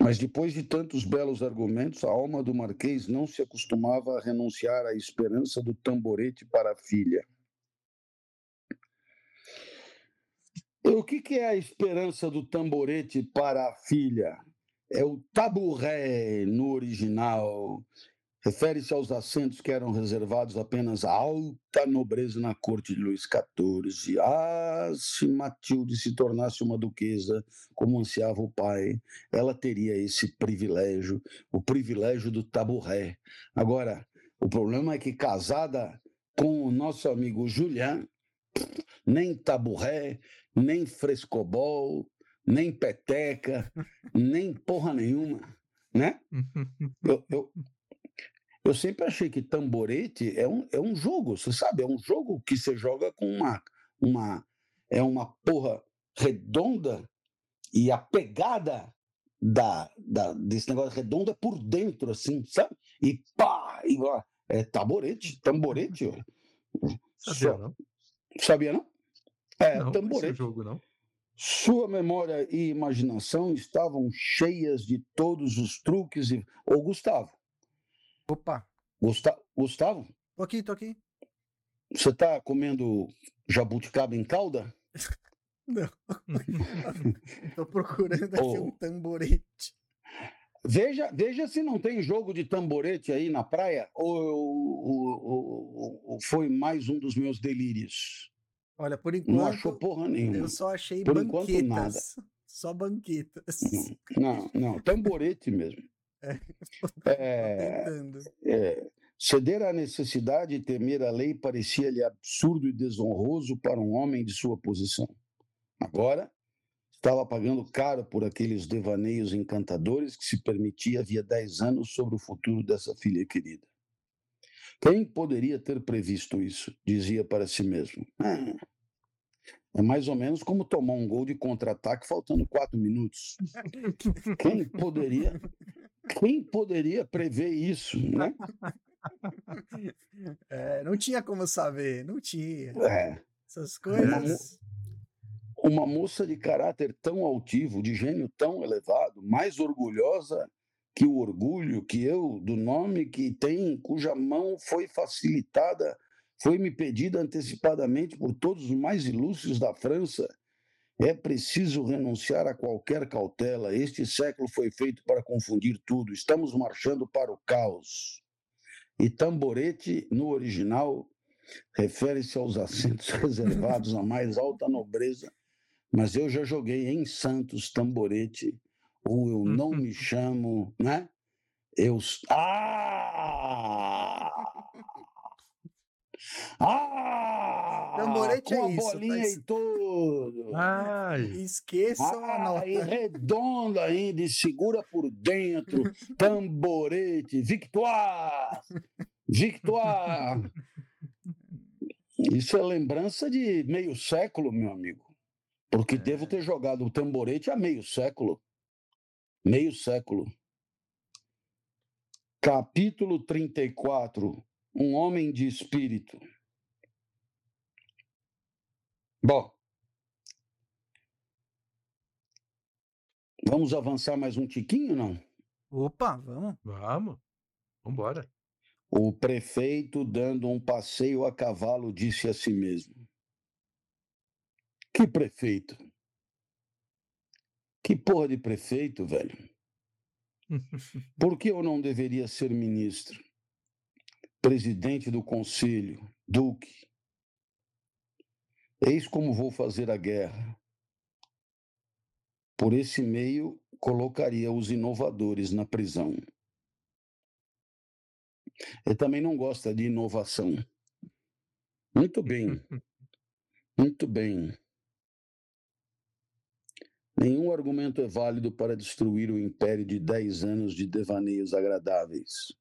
Mas depois de tantos belos argumentos, a alma do Marquês não se acostumava a renunciar à esperança do tamborete para a filha. O que, que é a esperança do tamborete para a filha? É o taburé no original, Refere-se aos assentos que eram reservados apenas à alta nobreza na corte de Luís XIV. Ah, se Matilde se tornasse uma duquesa, como ansiava o pai, ela teria esse privilégio, o privilégio do taburé. Agora, o problema é que casada com o nosso amigo Julian, nem taburé, nem frescobol, nem peteca, nem porra nenhuma, né? Eu, eu, eu sempre achei que tamborete é um, é um jogo, você sabe? É um jogo que você joga com uma, uma. É uma porra redonda e a pegada da, da, desse negócio redondo é por dentro, assim, sabe? E pá! E, ó, é tamborete, tamborete. Sabia Só, não? Sabia não? É, não, tamborete. jogo, não. Sua memória e imaginação estavam cheias de todos os truques. E... Ô, Gustavo, Opa. Gusta Gustavo? Tô aqui, tô aqui. Você tá comendo jabuticaba em calda? Não. tô procurando aqui oh. um tamborete. Veja, veja se não tem jogo de tamborete aí na praia ou, ou, ou, ou foi mais um dos meus delírios. Olha, por enquanto. Não achou porra nenhuma. Eu só achei por banquetas. Enquanto, nada. Só banquetas. Não, não, tamborete mesmo. É, é, ceder à necessidade e temer a lei parecia-lhe absurdo e desonroso para um homem de sua posição. Agora, estava pagando caro por aqueles devaneios encantadores que se permitia havia dez anos sobre o futuro dessa filha querida. Quem poderia ter previsto isso? Dizia para si mesmo. Ah, é mais ou menos como tomar um gol de contra-ataque faltando quatro minutos. Quem poderia quem poderia prever isso, né? É, não tinha como saber, não tinha. É. Essas coisas. Uma, uma moça de caráter tão altivo, de gênio tão elevado, mais orgulhosa que o orgulho que eu, do nome que tem, cuja mão foi facilitada, foi me pedida antecipadamente por todos os mais ilustres da França, é preciso renunciar a qualquer cautela. Este século foi feito para confundir tudo. Estamos marchando para o caos. E tamborete, no original, refere-se aos assentos reservados à mais alta nobreza. Mas eu já joguei em Santos tamborete, ou eu não me chamo, né? Eu. Ah! Ah! Tamborete com é a isso, tá bolinha e tudo. Ai, Esqueçam a Ah, nota. e redonda ainda, e segura por dentro, tamborete, victoire, victoire. Isso é lembrança de meio século, meu amigo. Porque É. devo ter jogado o tamborete há meio século. Meio século. Capítulo 34. Um homem de espírito. Bom. Vamos avançar mais um tiquinho, não? Opa, vamos. vamos. Vambora. O prefeito, dando um passeio a cavalo, disse a si mesmo: Que prefeito? Que porra de prefeito, velho? Por que eu não deveria ser ministro? Presidente do conselho, duque? Eis como vou fazer a guerra. Por esse meio, colocaria os inovadores na prisão. Ele também não gosta de inovação. Muito bem. Muito bem. Nenhum argumento é válido para destruir o império de dez anos de devaneios agradáveis.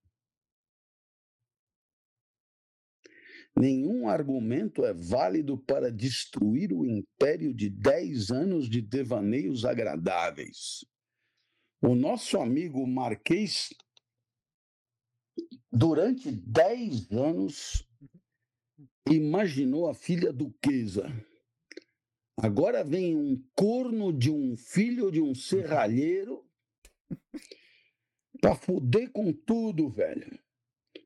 Nenhum argumento é válido para destruir o império de dez anos de devaneios agradáveis. O nosso amigo Marquês, durante dez anos, imaginou a filha duquesa. Agora vem um corno de um filho de um serralheiro para fuder com tudo, velho.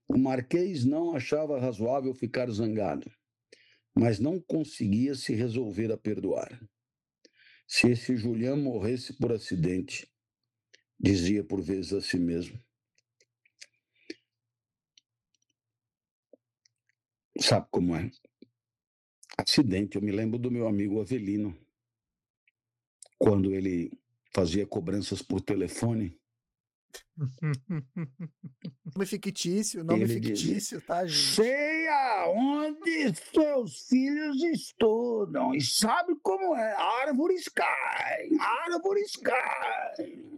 O Marquês não achava razoável ficar zangado, mas não conseguia se resolver a perdoar. Se esse Julián morresse por acidente, dizia por vezes a si mesmo. Sabe como é? Acidente. Eu me lembro do meu amigo Avelino, quando ele fazia cobranças por telefone. Nome fictício, nome Ele fictício, tá, gente? Sei aonde seus filhos estudam e sabe como é. Árvores caem, árvores caem.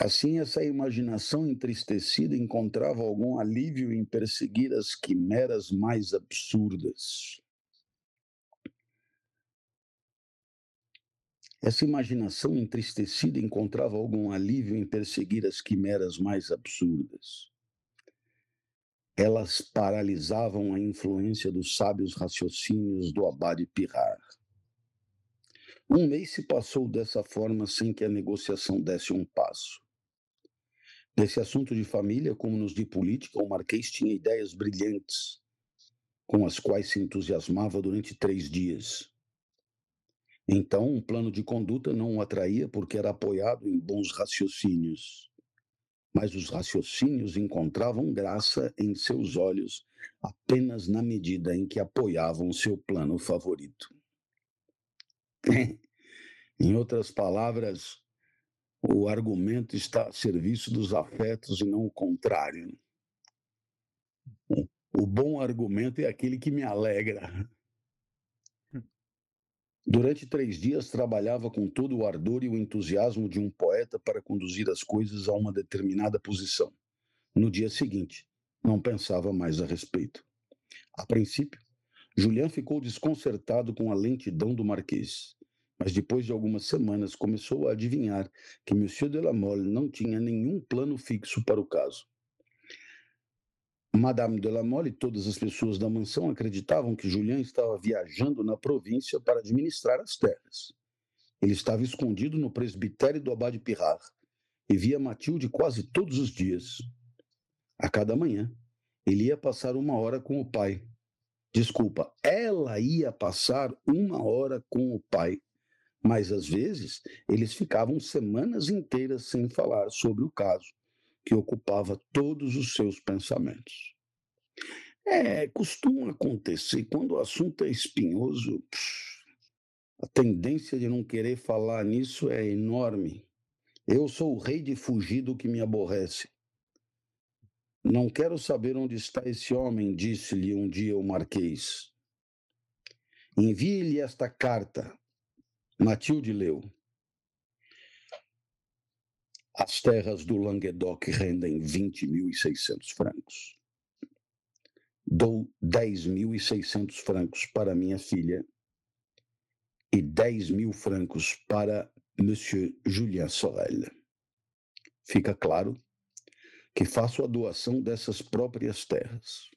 Assim, essa imaginação entristecida encontrava algum alívio em perseguir as quimeras mais absurdas. Essa imaginação entristecida encontrava algum alívio em perseguir as quimeras mais absurdas. Elas paralisavam a influência dos sábios raciocínios do Abade Pirrar. Um mês se passou dessa forma sem que a negociação desse um passo. Nesse assunto de família, como nos de política, o Marquês tinha ideias brilhantes, com as quais se entusiasmava durante três dias. Então, um plano de conduta não o atraía porque era apoiado em bons raciocínios. Mas os raciocínios encontravam graça em seus olhos apenas na medida em que apoiavam seu plano favorito. em outras palavras, o argumento está a serviço dos afetos e não o contrário. O, bom argumento é aquele que me alegra. Durante três dias trabalhava com todo o ardor e o entusiasmo de um poeta para conduzir as coisas a uma determinada posição. No dia seguinte, não pensava mais a respeito. A princípio, Julián ficou desconcertado com a lentidão do marquês, mas depois de algumas semanas começou a adivinhar que Monsieur de la Mole não tinha nenhum plano fixo para o caso. Madame de la Mole e todas as pessoas da mansão acreditavam que Julián estava viajando na província para administrar as terras. Ele estava escondido no presbitério do Abade Pirrar e via Matilde quase todos os dias. A cada manhã, ele ia passar uma hora com o pai. Desculpa, ela ia passar uma hora com o pai. Mas às vezes eles ficavam semanas inteiras sem falar sobre o caso, que ocupava todos os seus pensamentos. É, costuma acontecer quando o assunto é espinhoso, a tendência de não querer falar nisso é enorme. Eu sou o rei de fugir do que me aborrece. Não quero saber onde está esse homem, disse-lhe um dia o marquês. Envie-lhe esta carta. Matilde leu. As terras do Languedoc rendem 20.600 francos. Dou 10.600 francos para minha filha e 10 mil francos para Monsieur Julien Sorel. Fica claro que faço a doação dessas próprias terras.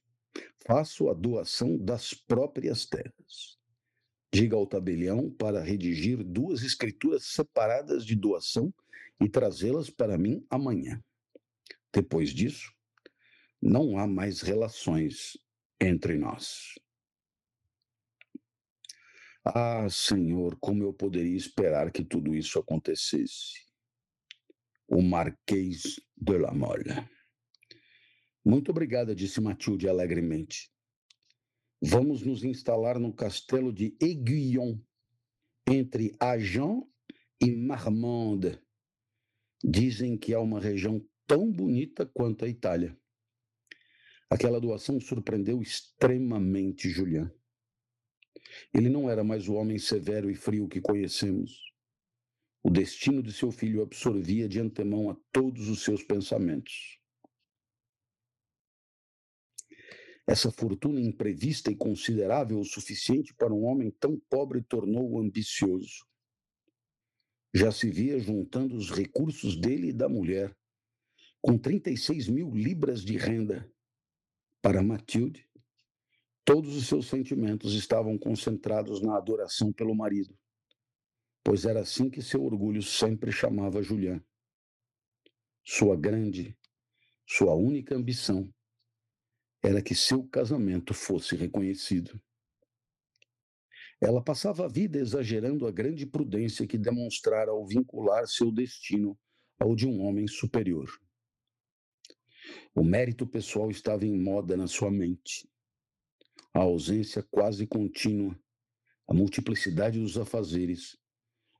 Faço a doação das próprias terras. Diga ao tabelião para redigir duas escrituras separadas de doação e trazê-las para mim amanhã. Depois disso, não há mais relações entre nós. Ah, Senhor, como eu poderia esperar que tudo isso acontecesse? O Marquês de la Mole. Muito obrigada, disse Matilde alegremente. Vamos nos instalar no castelo de Aiguillon, entre Agen e Marmande. Dizem que há uma região tão bonita quanto a Itália. Aquela doação surpreendeu extremamente Julian. Ele não era mais o homem severo e frio que conhecemos. O destino de seu filho absorvia de antemão a todos os seus pensamentos. Essa fortuna imprevista e considerável o suficiente para um homem tão pobre tornou-o ambicioso já se via juntando os recursos dele e da mulher, com 36 mil libras de renda. Para Matilde, todos os seus sentimentos estavam concentrados na adoração pelo marido, pois era assim que seu orgulho sempre chamava Julián. Sua grande, sua única ambição era que seu casamento fosse reconhecido. Ela passava a vida exagerando a grande prudência que demonstrara ao vincular seu destino ao de um homem superior. O mérito pessoal estava em moda na sua mente. A ausência quase contínua, a multiplicidade dos afazeres,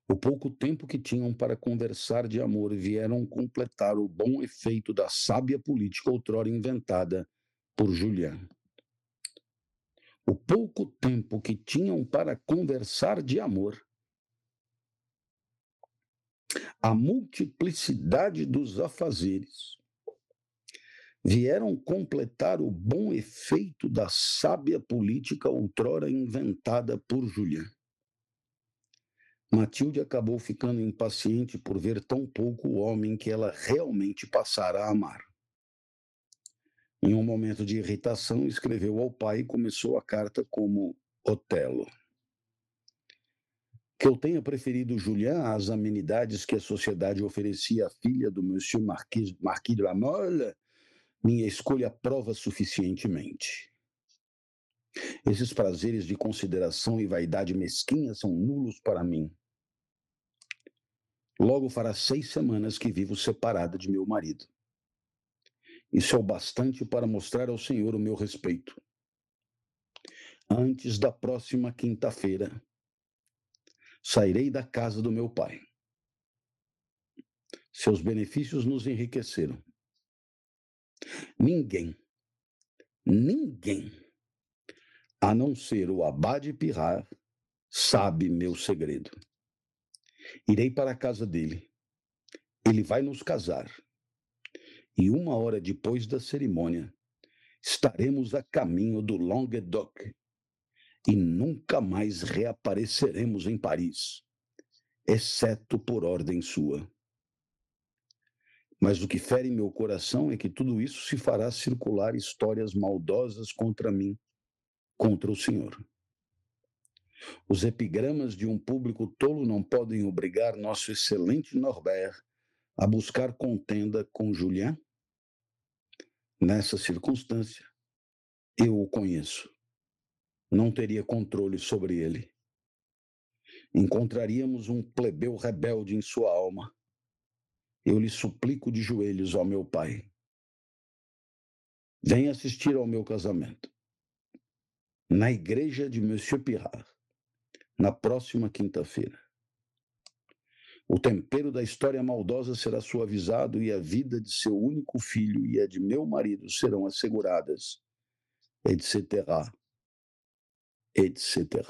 o pouco tempo que tinham para conversar de amor vieram completar o bom efeito da sábia política outrora inventada por Julian o pouco tempo que tinham para conversar de amor, a multiplicidade dos afazeres, vieram completar o bom efeito da sábia política outrora inventada por Julián. Matilde acabou ficando impaciente por ver tão pouco o homem que ela realmente passara a amar. Em um momento de irritação, escreveu ao pai e começou a carta como Otelo. Que eu tenha preferido Julian às amenidades que a sociedade oferecia à filha do Monsieur Marquis, Marquis de la Mole, minha escolha prova suficientemente. Esses prazeres de consideração e vaidade mesquinha são nulos para mim. Logo fará seis semanas que vivo separada de meu marido. Isso é o bastante para mostrar ao Senhor o meu respeito. Antes da próxima quinta-feira, sairei da casa do meu pai. Seus benefícios nos enriqueceram. Ninguém, ninguém, a não ser o Abade Pirrar, sabe meu segredo. Irei para a casa dele. Ele vai nos casar e uma hora depois da cerimônia, estaremos a caminho do Languedoc e nunca mais reapareceremos em Paris, exceto por ordem sua. Mas o que fere meu coração é que tudo isso se fará circular histórias maldosas contra mim, contra o Senhor. Os epigramas de um público tolo não podem obrigar nosso excelente Norbert a buscar contenda com Julian? Nessa circunstância, eu o conheço. Não teria controle sobre ele. Encontraríamos um plebeu rebelde em sua alma. Eu lhe suplico de joelhos, ó meu pai. Venha assistir ao meu casamento. Na igreja de Monsieur Pirard, na próxima quinta-feira. O tempero da história maldosa será suavizado e a vida de seu único filho e a de meu marido serão asseguradas, etc. etc.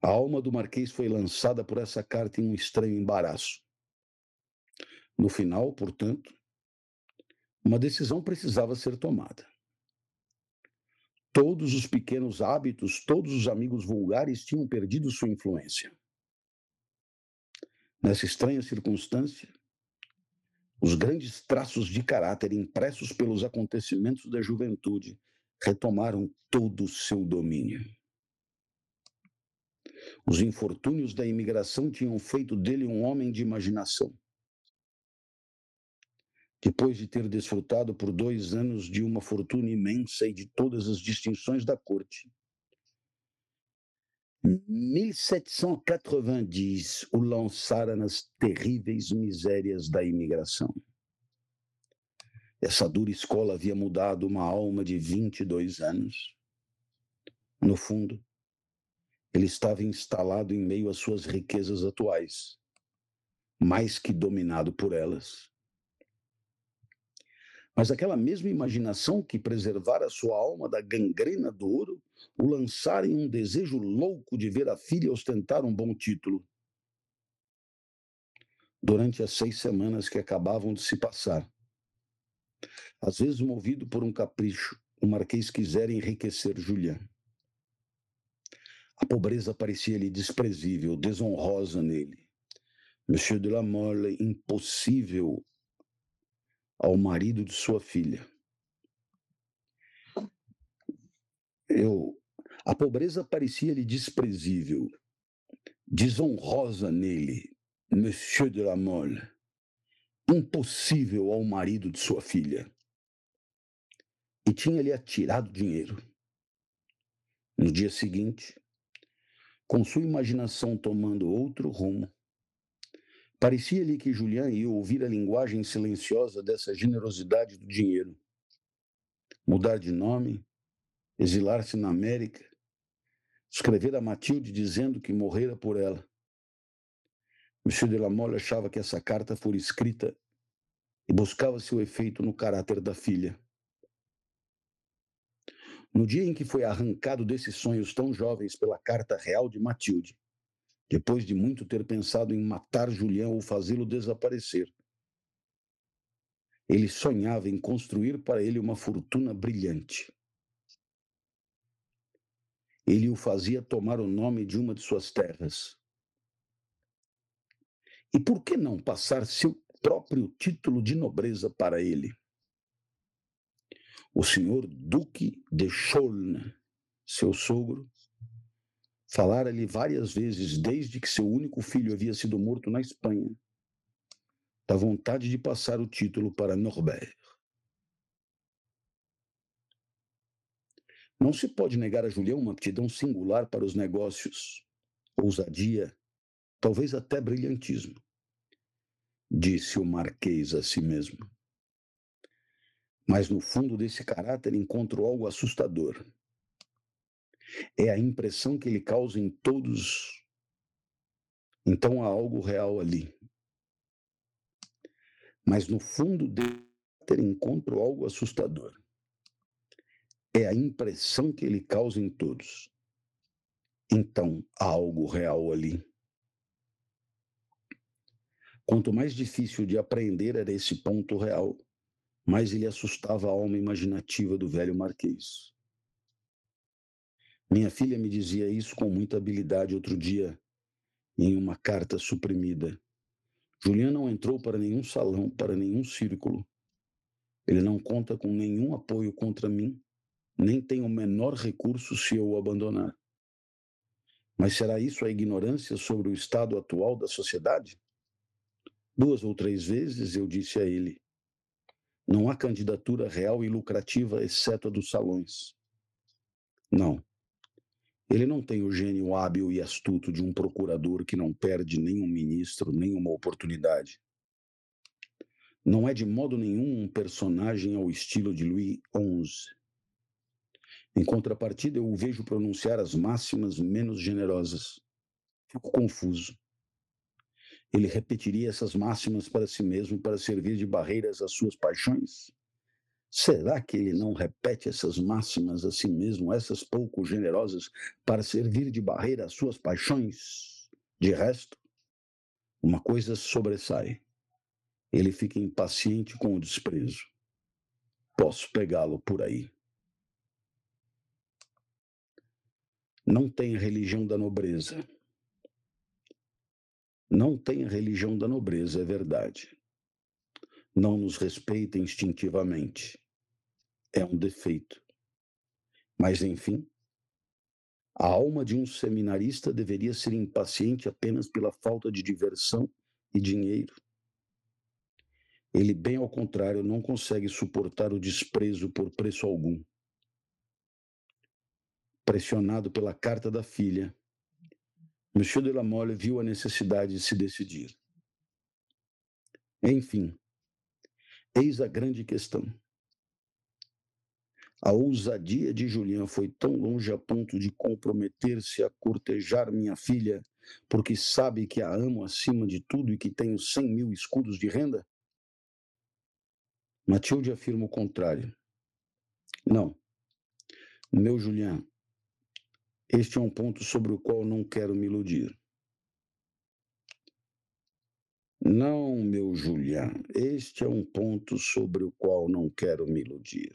A alma do Marquês foi lançada por essa carta em um estranho embaraço. No final, portanto, uma decisão precisava ser tomada. Todos os pequenos hábitos, todos os amigos vulgares tinham perdido sua influência. Nessa estranha circunstância, os grandes traços de caráter impressos pelos acontecimentos da juventude retomaram todo o seu domínio. Os infortúnios da imigração tinham feito dele um homem de imaginação. Depois de ter desfrutado por dois anos de uma fortuna imensa e de todas as distinções da corte, 1790 o lançara nas terríveis misérias da imigração. Essa dura escola havia mudado uma alma de 22 anos. No fundo, ele estava instalado em meio às suas riquezas atuais, mais que dominado por elas. Mas aquela mesma imaginação que preservara sua alma da gangrena do ouro, o lançara em um desejo louco de ver a filha ostentar um bom título. Durante as seis semanas que acabavam de se passar, às vezes movido por um capricho, o Marquês quisera enriquecer Julián. A pobreza parecia-lhe desprezível, desonrosa nele. Monsieur de la Mole, impossível ao marido de sua filha. Eu, a pobreza parecia-lhe desprezível, desonrosa nele, Monsieur de la Mole, impossível ao marido de sua filha. E tinha-lhe atirado dinheiro. No dia seguinte, com sua imaginação tomando outro rumo, Parecia-lhe que Julián ia ouvir a linguagem silenciosa dessa generosidade do dinheiro. Mudar de nome, exilar-se na América, escrever a Matilde dizendo que morrera por ela. Monsieur de la Mole achava que essa carta fora escrita e buscava seu efeito no caráter da filha. No dia em que foi arrancado desses sonhos tão jovens pela carta real de Matilde, depois de muito ter pensado em matar Julião ou fazê-lo desaparecer. Ele sonhava em construir para ele uma fortuna brilhante. Ele o fazia tomar o nome de uma de suas terras. E por que não passar seu próprio título de nobreza para ele? O senhor Duque de Cholne, seu sogro, Falara-lhe várias vezes, desde que seu único filho havia sido morto na Espanha, da vontade de passar o título para Norbert. Não se pode negar a Julião uma aptidão singular para os negócios, ousadia, talvez até brilhantismo, disse o Marquês a si mesmo. Mas no fundo desse caráter encontro algo assustador é a impressão que ele causa em todos. Então há algo real ali. Mas no fundo dele encontro algo assustador. É a impressão que ele causa em todos. Então há algo real ali. Quanto mais difícil de apreender era esse ponto real, mais ele assustava a alma imaginativa do velho marquês. Minha filha me dizia isso com muita habilidade outro dia, em uma carta suprimida. Julian não entrou para nenhum salão, para nenhum círculo. Ele não conta com nenhum apoio contra mim, nem tem o menor recurso se eu o abandonar. Mas será isso a ignorância sobre o estado atual da sociedade? Duas ou três vezes eu disse a ele: não há candidatura real e lucrativa exceto a dos salões. Não. Ele não tem o gênio hábil e astuto de um procurador que não perde nenhum ministro, nenhuma oportunidade. Não é de modo nenhum um personagem ao estilo de Louis XI. Em contrapartida, eu o vejo pronunciar as máximas menos generosas. Fico confuso. Ele repetiria essas máximas para si mesmo para servir de barreiras às suas paixões? Será que ele não repete essas máximas a si mesmo, essas pouco generosas, para servir de barreira às suas paixões? De resto, uma coisa sobressai. Ele fica impaciente com o desprezo. Posso pegá-lo por aí. Não tem religião da nobreza. Não tem religião da nobreza, é verdade. Não nos respeita instintivamente. É um defeito. Mas, enfim, a alma de um seminarista deveria ser impaciente apenas pela falta de diversão e dinheiro. Ele, bem ao contrário, não consegue suportar o desprezo por preço algum. Pressionado pela carta da filha, Monsieur de la Mole viu a necessidade de se decidir. Enfim, eis a grande questão. A ousadia de Julian foi tão longe a ponto de comprometer-se a cortejar minha filha, porque sabe que a amo acima de tudo e que tenho cem mil escudos de renda? Matilde afirma o contrário. Não. Meu Julian, este é um ponto sobre o qual não quero me iludir. Não, meu Julian, este é um ponto sobre o qual não quero me iludir.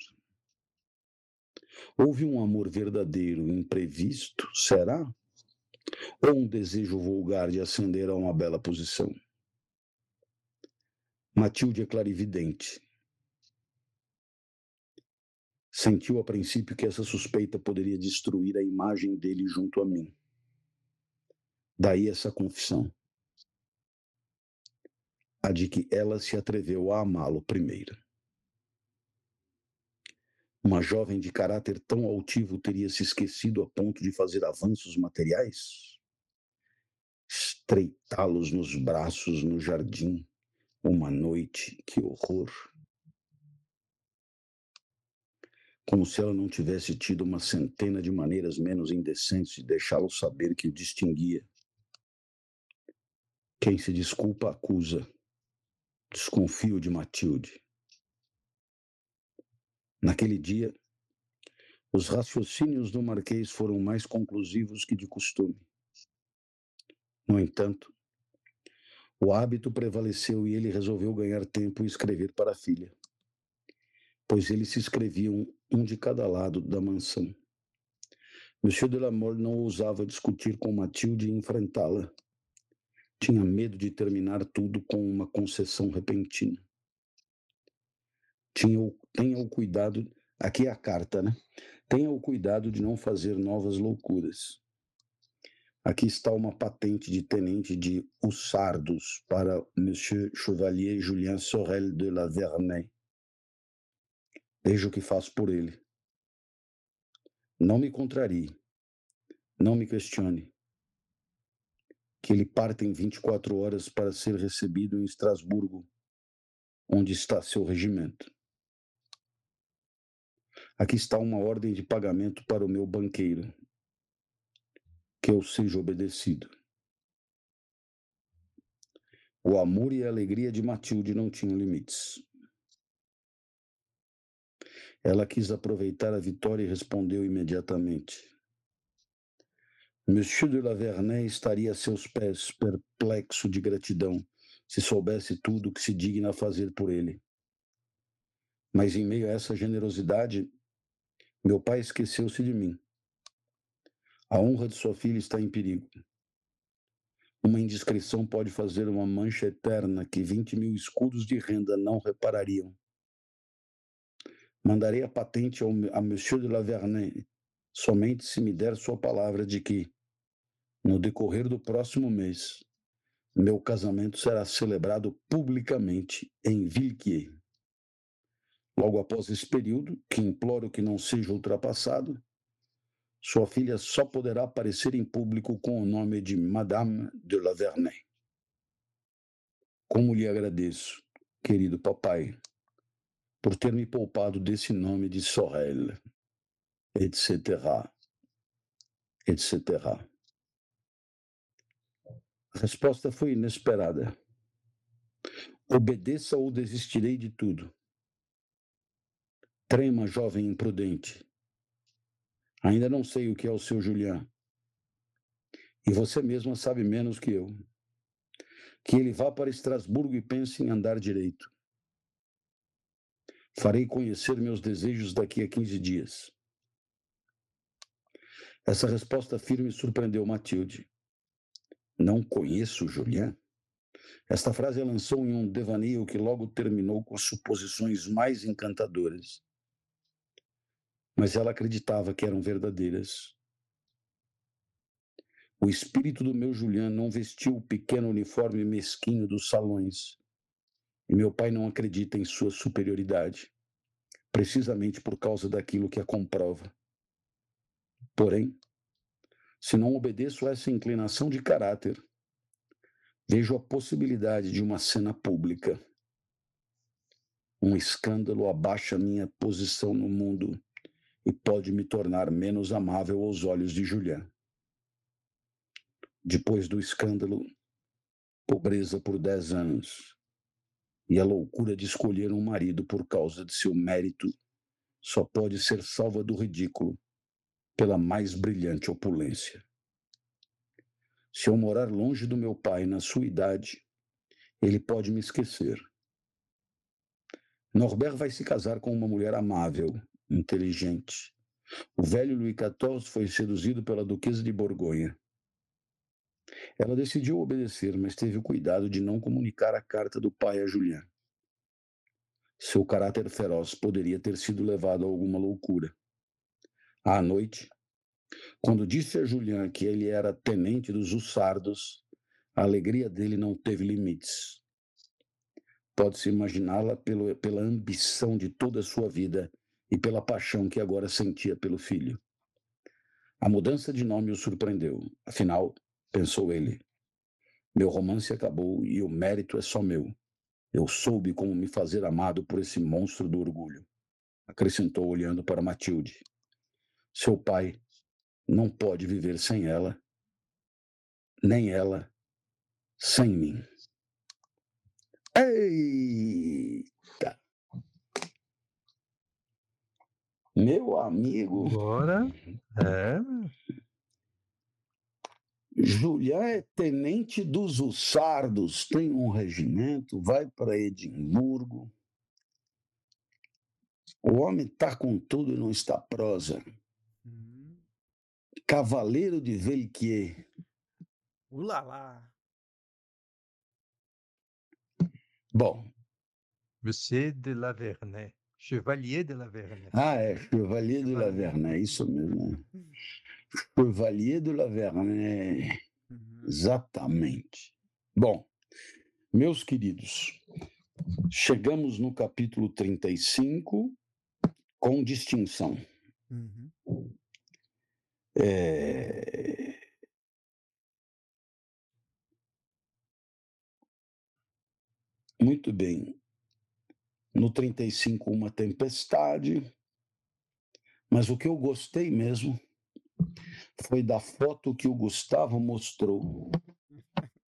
Houve um amor verdadeiro, imprevisto, será? Ou um desejo vulgar de ascender a uma bela posição? Matilde é clarividente. Sentiu a princípio que essa suspeita poderia destruir a imagem dele junto a mim. Daí essa confissão. A de que ela se atreveu a amá-lo primeiro. Uma jovem de caráter tão altivo teria se esquecido a ponto de fazer avanços materiais? Estreitá-los nos braços no jardim, uma noite, que horror! como se ela não tivesse tido uma centena de maneiras menos indecentes de deixá-lo saber que o distinguia. Quem se desculpa acusa. Desconfio de Matilde. Naquele dia, os raciocínios do Marquês foram mais conclusivos que de costume. No entanto, o hábito prevaleceu e ele resolveu ganhar tempo e escrever para a filha pois eles se escreviam um de cada lado da mansão. Monsieur de la Mole não ousava discutir com Matilde e enfrentá-la. Tinha medo de terminar tudo com uma concessão repentina. Tinha tenha o cuidado, aqui é a carta, né? Tenha o cuidado de não fazer novas loucuras. Aqui está uma patente de tenente de Hussardos para Monsieur Chevalier Julien Sorel de la Vernay Veja o que faço por ele. Não me contrarie. Não me questione. Que ele parte em 24 horas para ser recebido em Estrasburgo, onde está seu regimento. Aqui está uma ordem de pagamento para o meu banqueiro. Que eu seja obedecido. O amor e a alegria de Matilde não tinham limites. Ela quis aproveitar a vitória e respondeu imediatamente. Monsieur de la Vernay estaria a seus pés, perplexo de gratidão, se soubesse tudo o que se digna fazer por ele. Mas em meio a essa generosidade, meu pai esqueceu-se de mim. A honra de sua filha está em perigo. Uma indiscrição pode fazer uma mancha eterna que vinte mil escudos de renda não reparariam. Mandarei a patente ao, a Monsieur de la Vernay, somente se me der sua palavra de que, no decorrer do próximo mês, meu casamento será celebrado publicamente em Villequier. Logo após esse período, que imploro que não seja ultrapassado, sua filha só poderá aparecer em público com o nome de Madame de la Vernay. Como lhe agradeço, querido papai, por ter me poupado desse nome de Sorel, etc., etc. A resposta foi inesperada. Obedeça ou desistirei de tudo. Trema, jovem imprudente. Ainda não sei o que é o seu Julián. E você mesma sabe menos que eu. Que ele vá para Estrasburgo e pense em andar direito. Farei conhecer meus desejos daqui a 15 dias. Essa resposta firme surpreendeu Matilde. Não conheço Julián? Esta frase lançou em um devaneio que logo terminou com suposições mais encantadoras. Mas ela acreditava que eram verdadeiras. O espírito do meu Julián não vestiu o pequeno uniforme mesquinho dos salões. E meu pai não acredita em sua superioridade, precisamente por causa daquilo que a comprova. Porém, se não obedeço a essa inclinação de caráter, vejo a possibilidade de uma cena pública. Um escândalo abaixa minha posição no mundo e pode me tornar menos amável aos olhos de Julián. Depois do escândalo, pobreza por dez anos e a loucura de escolher um marido por causa de seu mérito só pode ser salva do ridículo pela mais brilhante opulência. Se eu morar longe do meu pai na sua idade, ele pode me esquecer. Norbert vai se casar com uma mulher amável, inteligente. O velho Louis XIV foi seduzido pela Duquesa de Borgonha. Ela decidiu obedecer, mas teve o cuidado de não comunicar a carta do pai a Julián. Seu caráter feroz poderia ter sido levado a alguma loucura. À noite, quando disse a Julián que ele era tenente dos Ussardos, a alegria dele não teve limites. Pode-se imaginá-la pela ambição de toda a sua vida e pela paixão que agora sentia pelo filho. A mudança de nome o surpreendeu. Afinal, pensou ele, meu romance acabou e o mérito é só meu. Eu soube como me fazer amado por esse monstro do orgulho. Acrescentou olhando para Matilde. Seu pai não pode viver sem ela, nem ela sem mim. Eita! Meu amigo. Agora, é. Julián é tenente dos Ussardos, tem um regimento, vai para Edimburgo. O homem está com tudo e não está prosa. Uhum. Cavaleiro de Velquier. Ulala. Bom. Monsieur de Lavernay. Chevalier de Lavernay. Ah, é, Chevalier de Lavernay, isso mesmo. Né? Chevalier de Lavernay. Uhum. Exatamente. Bom, meus queridos, chegamos no capítulo 35 com distinção. Uhum. É... Muito bem. No 35, uma tempestade. Mas o que eu gostei mesmo foi da foto que o Gustavo mostrou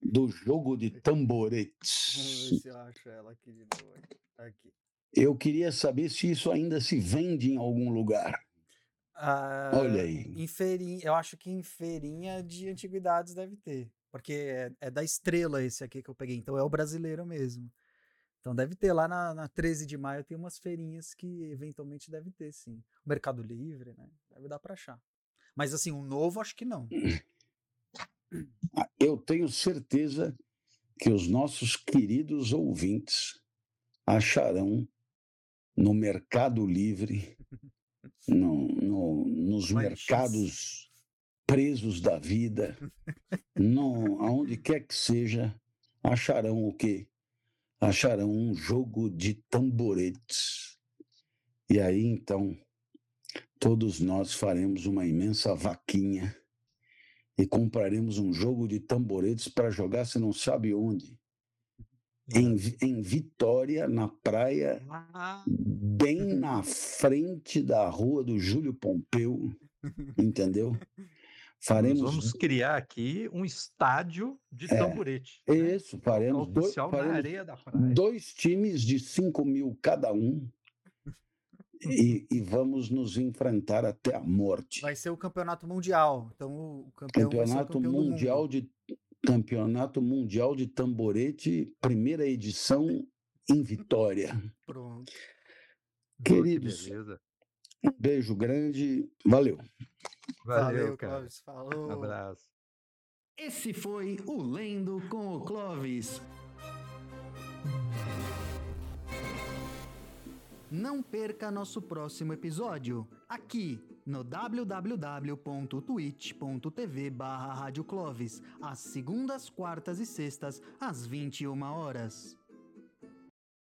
do jogo de tamboretes. Vamos ver se eu acho ela aqui de. Aqui. Eu queria saber se isso ainda se vende em algum lugar. Ah, Olha aí. Em feirinha, eu acho que em feirinha de antiguidades deve ter. Porque é, é, da estrela esse aqui que eu peguei. Então é o brasileiro mesmo. Então deve ter lá na, na 13 de maio, tem umas feirinhas que eventualmente deve ter, sim. O Mercado Livre, né? Deve dar para achar. Mas assim, um novo acho que não. Ah, eu tenho certeza que os nossos queridos ouvintes acharão no Mercado Livre, no, no, nos mercados presos da vida, no, aonde quer que seja, acharão o quê? Acharão um jogo de tamboretes. E aí então todos nós faremos uma imensa vaquinha e compraremos um jogo de tamboretes para jogar, você não sabe onde. Em, em Vitória, na praia, bem na frente da rua do Júlio Pompeu, entendeu? Faremos. Nós vamos criar aqui um estádio de É, tamborete. né? Isso, faremos, dois, faremos areia da praia. dois times de 5 mil cada um e, e vamos nos enfrentar até a morte. Vai ser o campeonato mundial. Então o campeão vai ser o Campeonato campeão do mundial mundo. de Campeonato Mundial de Tamborete, primeira edição em Vitória. Pronto. Que Queridos, beleza. Beijo grande, valeu. Valeu, cara. Clóvis. Falou. Um abraço. Esse foi o Lendo com o Clovis. Não perca nosso próximo episódio, aqui no www.twitch.tv barra Rádio Clovis, às segundas, quartas e sextas, às 21 horas.